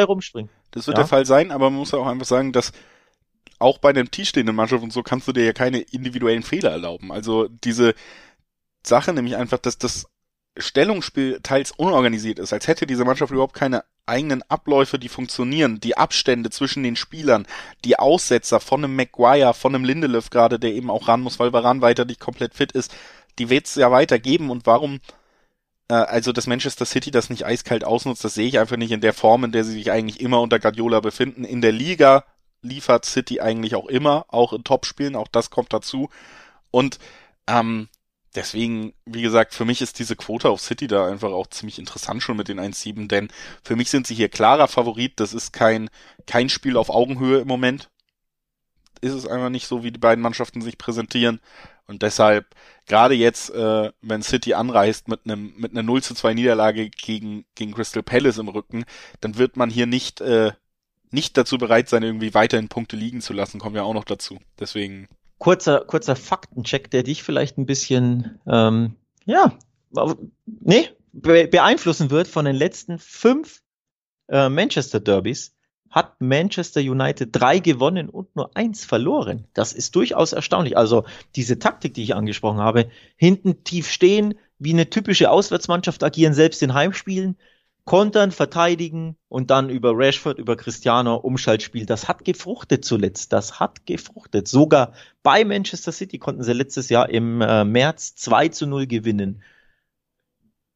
Das wird ja. der Fall sein, aber man muss auch einfach sagen, dass auch bei einem tiefstehenden Mannschaft und so kannst du dir ja keine individuellen Fehler erlauben. Also diese Sache nämlich einfach, dass das Stellungsspiel teils unorganisiert ist, als hätte diese Mannschaft überhaupt keine eigenen Abläufe, die funktionieren, die Abstände zwischen den Spielern, die Aussetzer von einem Maguire, von einem Lindelöf gerade, der eben auch ran muss, weil Varan weiter nicht komplett fit ist, die wird's ja weitergeben und warum äh, also dass Manchester City das nicht eiskalt ausnutzt, das sehe ich einfach nicht in der Form, in der sie sich eigentlich immer unter Guardiola befinden. In der Liga liefert City eigentlich auch immer, auch in Topspielen, auch das kommt dazu. Und ähm, deswegen, wie gesagt, für mich ist diese Quote auf City da einfach auch ziemlich interessant schon mit den 1-7, denn für mich sind sie hier klarer Favorit. Das ist kein, kein Spiel auf Augenhöhe im Moment. Ist es einfach nicht so, wie die beiden Mannschaften sich präsentieren. Und deshalb, gerade jetzt, äh, wenn City anreist mit einem mit einer 0 zu 2 Niederlage gegen, gegen Crystal Palace im Rücken, dann wird man hier nicht äh, nicht dazu bereit sein, irgendwie weiterhin Punkte liegen zu lassen, kommen ja auch noch dazu. Deswegen. Kurzer, kurzer Faktencheck, der dich vielleicht ein bisschen, ähm, ja, nee, be beeinflussen wird von den letzten fünf äh, Manchester Derbys hat Manchester United drei gewonnen und nur eins verloren. Das ist durchaus erstaunlich. Also diese Taktik, die ich angesprochen habe, hinten tief stehen, wie eine typische Auswärtsmannschaft agieren, selbst in Heimspielen, kontern, verteidigen und dann über Rashford, über Cristiano Umschaltspiel. Das hat gefruchtet zuletzt. Das hat gefruchtet. Sogar bei Manchester City konnten sie letztes Jahr im äh, März 2 zu 0 gewinnen.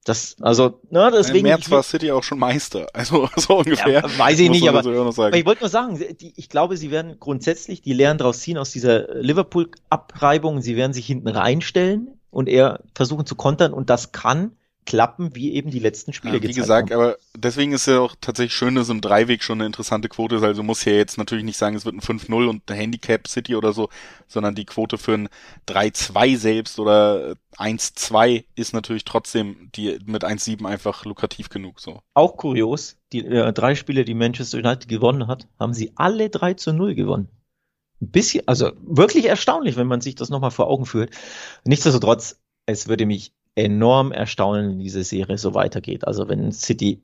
Das, also, na, deswegen. Im März war City auch schon Meister. Also, so ungefähr. Ja, weiß ich nicht, aber, aber, ich wollte nur sagen, die, ich glaube, sie werden grundsätzlich die Lehren daraus ziehen aus dieser Liverpool-Abreibung. Sie werden sich hinten reinstellen und eher versuchen zu kontern und das kann klappen, wie eben die letzten Spiele ja, Wie gesagt, haben. aber deswegen ist ja auch tatsächlich schön, dass ein Dreiweg schon eine interessante Quote ist. Also muss ja jetzt natürlich nicht sagen, es wird ein 5-0 und ein Handicap City oder so, sondern die Quote für ein 3-2 selbst oder 1-2 ist natürlich trotzdem die mit 1-7 einfach lukrativ genug. So. Auch kurios, die äh, drei Spiele, die Manchester United gewonnen hat, haben sie alle 3 zu 0 gewonnen. Ein bisschen, also wirklich erstaunlich, wenn man sich das nochmal vor Augen führt. Nichtsdestotrotz, es würde mich enorm erstaunen, wenn diese Serie so weitergeht. Also wenn City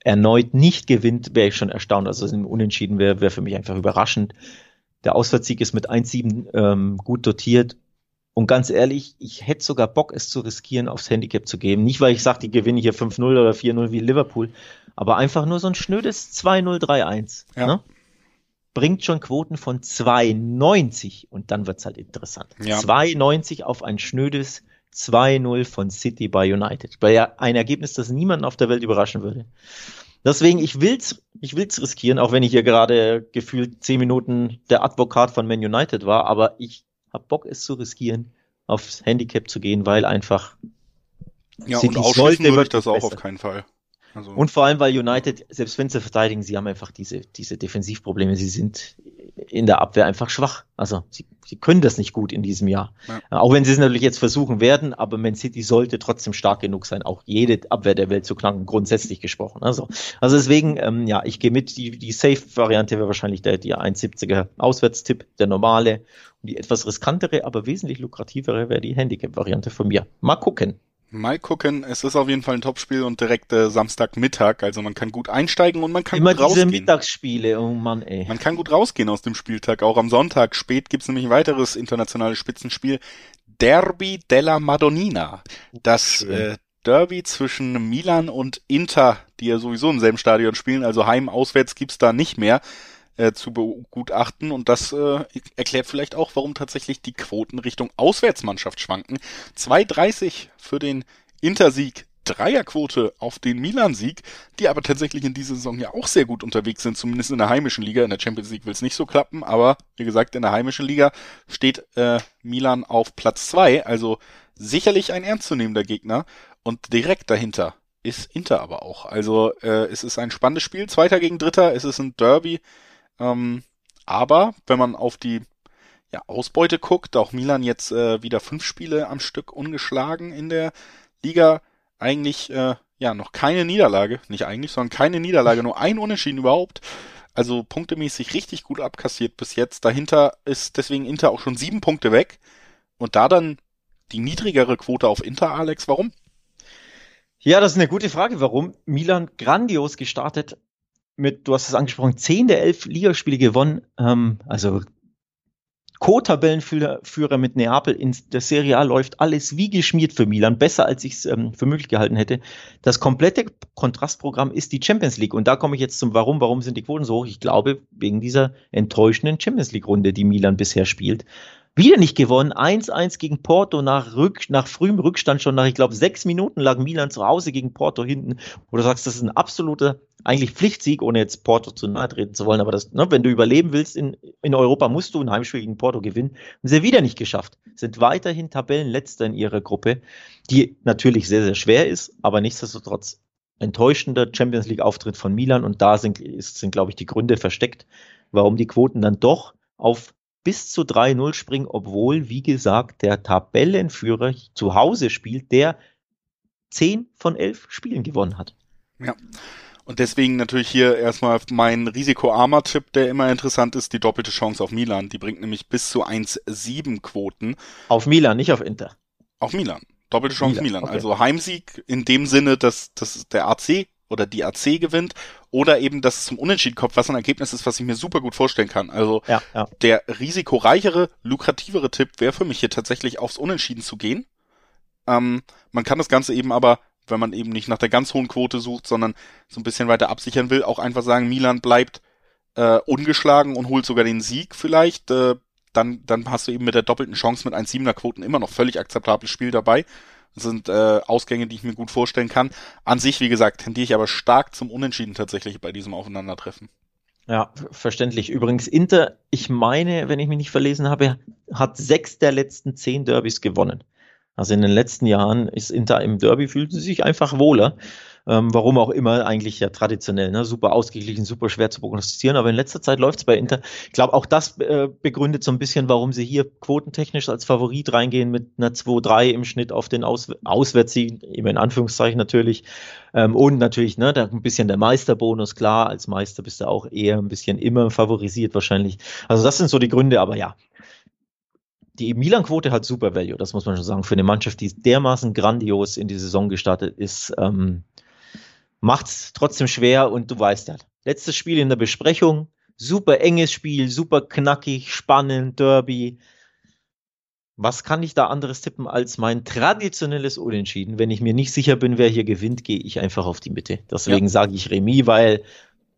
erneut nicht gewinnt, wäre ich schon erstaunt. Also ein Unentschieden wäre wär für mich einfach überraschend. Der Auswärtssieg ist mit 1-7 ähm, gut dotiert. Und ganz ehrlich, ich hätte sogar Bock, es zu riskieren, aufs Handicap zu geben. Nicht, weil ich sage, die gewinne hier 5-0 oder 4-0 wie Liverpool, aber einfach nur so ein schnödes 2-0, 3-1. Ja. Ne? bringt schon Quoten von 2,90 und dann wird's halt interessant. Ja. 2,90 auf ein schnödes 2-0 von City bei United. Bei ja ein Ergebnis, das niemanden auf der Welt überraschen würde. Deswegen, ich will's, ich will's riskieren, auch wenn ich hier gerade gefühlt 10 Minuten der Advokat von Man United war, aber ich hab Bock, es zu riskieren, aufs Handicap zu gehen, weil einfach Ja, City und ausschließen würde ich das auch besser. auf keinen Fall. Also, Und vor allem, weil United, selbst wenn sie verteidigen, sie haben einfach diese, diese Defensivprobleme. Sie sind in der Abwehr einfach schwach. Also sie, sie können das nicht gut in diesem Jahr. Ja. Auch wenn sie es natürlich jetzt versuchen werden, aber Man City sollte trotzdem stark genug sein, auch jede Abwehr der Welt zu knacken, grundsätzlich gesprochen. Also, also deswegen, ähm, ja, ich gehe mit. Die, die Safe-Variante wäre wahrscheinlich der, die 1,70er Auswärtstipp, der normale. Und die etwas riskantere, aber wesentlich lukrativere wäre die Handicap-Variante von mir. Mal gucken. Mal gucken, es ist auf jeden Fall ein Topspiel und direkt äh, Samstagmittag, also man kann gut einsteigen und man kann Immer gut diese rausgehen. Mittagsspiele, oh Mann, ey. Man kann gut rausgehen aus dem Spieltag. Auch am Sonntag spät gibt's nämlich ein weiteres internationales Spitzenspiel. Derby della Madonnina. Das Schön. äh, Derby zwischen Milan und Inter, die ja sowieso im selben Stadion spielen. Also heim, auswärts gibt's da nicht mehr äh, zu begutachten. Und das äh, erklärt vielleicht auch, warum tatsächlich die Quoten Richtung Auswärtsmannschaft schwanken. 2,30 für den Intersieg. Dreierquote auf den Milan-Sieg, die aber tatsächlich in dieser Saison ja auch sehr gut unterwegs sind, zumindest in der heimischen Liga. In der Champions League will es nicht so klappen, aber wie gesagt, in der heimischen Liga steht äh, Milan auf Platz zwei, also sicherlich ein ernstzunehmender Gegner. Und direkt dahinter ist Inter aber auch. Also äh, es ist ein spannendes Spiel, Zweiter gegen Dritter, es ist ein Derby. Ähm, aber wenn man auf die ja, Ausbeute guckt, auch Milan jetzt äh, wieder fünf Spiele am Stück ungeschlagen in der Liga, eigentlich äh, ja noch keine Niederlage, nicht eigentlich, sondern keine Niederlage, nur ein Unentschieden überhaupt. Also punktemäßig richtig gut abkassiert bis jetzt. Dahinter ist deswegen Inter auch schon sieben Punkte weg. Und da dann die niedrigere Quote auf Inter, Alex, warum? Ja, das ist eine gute Frage. Warum? Milan grandios gestartet mit, du hast es angesprochen, 10 der 11 Ligaspiele gewonnen. Ähm, also Co-Tabellenführer Führer mit Neapel in der Serie A läuft alles wie geschmiert für Milan, besser als ich es ähm, für möglich gehalten hätte. Das komplette Kontrastprogramm ist die Champions League. Und da komme ich jetzt zum Warum. Warum sind die Quoten so hoch? Ich glaube, wegen dieser enttäuschenden Champions League-Runde, die Milan bisher spielt. Wieder nicht gewonnen. 1-1 gegen Porto nach, Rück, nach frühem Rückstand schon nach, ich glaube, sechs Minuten lag Milan zu Hause gegen Porto hinten. Wo du sagst, das ist ein absoluter, eigentlich Pflichtsieg, ohne jetzt Porto zu nahe treten zu wollen. Aber das, ne, wenn du überleben willst in, in Europa, musst du ein Heimspiel gegen Porto gewinnen. Haben sie wieder nicht geschafft. Sind weiterhin Tabellenletzter in ihrer Gruppe, die natürlich sehr, sehr schwer ist, aber nichtsdestotrotz enttäuschender Champions League Auftritt von Milan. Und da sind, sind glaube ich, die Gründe versteckt, warum die Quoten dann doch auf bis zu 3-0 springen, obwohl, wie gesagt, der Tabellenführer zu Hause spielt, der 10 von 11 Spielen gewonnen hat. Ja. Und deswegen natürlich hier erstmal mein risikoarmer Tipp, der immer interessant ist, die doppelte Chance auf Milan. Die bringt nämlich bis zu 1,7 Quoten. Auf Milan, nicht auf Inter. Auf Milan. Doppelte Chance Milan, Milan. okay. Also Heimsieg in dem Sinne, dass, dass der AC oder die AC gewinnt oder eben, dass es zum Unentschieden kommt, was ein Ergebnis ist, was ich mir super gut vorstellen kann. Also Ja, ja. der risikoreichere, lukrativere Tipp wäre für mich hier tatsächlich aufs Unentschieden zu gehen. Ähm, man kann das Ganze eben aber, wenn man eben nicht nach der ganz hohen Quote sucht, sondern so ein bisschen weiter absichern will, auch einfach sagen, Milan bleibt äh, ungeschlagen und holt sogar den Sieg vielleicht. Äh, dann, dann hast du eben mit der doppelten Chance mit 1,7er Quoten immer noch völlig akzeptables Spiel dabei. Sind äh, Ausgänge, die ich mir gut vorstellen kann. An sich, wie gesagt, tendiere ich aber stark zum Unentschieden tatsächlich bei diesem Aufeinandertreffen. Ja, verständlich. Übrigens, Inter, ich meine, wenn ich mich nicht verlesen habe, hat sechs der letzten zehn Derbys gewonnen. Also in den letzten Jahren ist Inter im Derby, fühlt sie sich einfach wohler. Ähm, warum auch immer, eigentlich ja traditionell, ne? super ausgeglichen, super schwer zu prognostizieren. Aber in letzter Zeit läuft es bei Inter. Ich glaube, auch das äh, begründet so ein bisschen, warum sie hier quotentechnisch als Favorit reingehen mit einer 2-3 im Schnitt auf den Aus Auswärtssieg, eben in Anführungszeichen natürlich. Ähm, und natürlich, ne, da ein bisschen der Meisterbonus, klar, als Meister bist du auch eher ein bisschen immer favorisiert wahrscheinlich. Also das sind so die Gründe, aber ja, die Milan-Quote hat super Value, das muss man schon sagen. Für eine Mannschaft, die dermaßen grandios in die Saison gestartet ist, ähm, macht es trotzdem schwer und du weißt ja, letztes Spiel in der Besprechung, super enges Spiel, super knackig, spannend, Derby. Was kann ich da anderes tippen als mein traditionelles Unentschieden? Wenn ich mir nicht sicher bin, wer hier gewinnt, gehe ich einfach auf die Mitte. Deswegen Ja. sage ich Remis, weil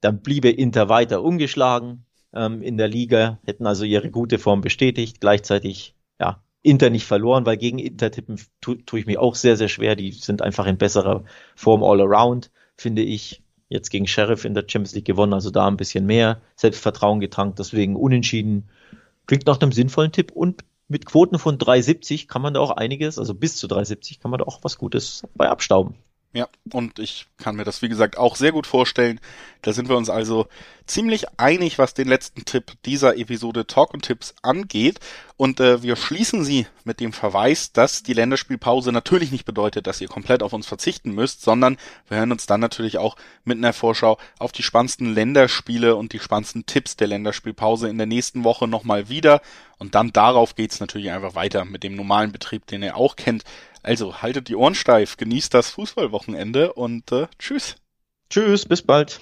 dann bliebe Inter weiter ungeschlagen. ähm, in der Liga, hätten also ihre gute Form bestätigt, gleichzeitig, ja, Inter nicht verloren, weil gegen Inter tippen tue tu ich mich auch sehr, sehr schwer. Die sind einfach in besserer Form all around, finde ich. Jetzt gegen Sheriff in der Champions League gewonnen, also da ein bisschen mehr Selbstvertrauen getankt, deswegen unentschieden. Klingt nach einem sinnvollen Tipp und mit Quoten von 3,70 kann man da auch einiges, also bis zu 3,70 kann man da auch was Gutes bei abstauben. Ja, und ich kann mir das, wie gesagt, auch sehr gut vorstellen. Da sind wir uns also ziemlich einig, was den letzten Tipp dieser Episode Talk und Tipps angeht. Und äh, wir schließen sie mit dem Verweis, dass die Länderspielpause natürlich nicht bedeutet, dass ihr komplett auf uns verzichten müsst, sondern wir hören uns dann natürlich auch mit einer Vorschau auf die spannendsten Länderspiele und die spannendsten Tipps der Länderspielpause in der nächsten Woche nochmal wieder. Und dann darauf geht's natürlich einfach weiter mit dem normalen Betrieb, den ihr auch kennt. Also haltet die Ohren steif, genießt das Fußballwochenende und äh, tschüss. Tschüss, bis bald.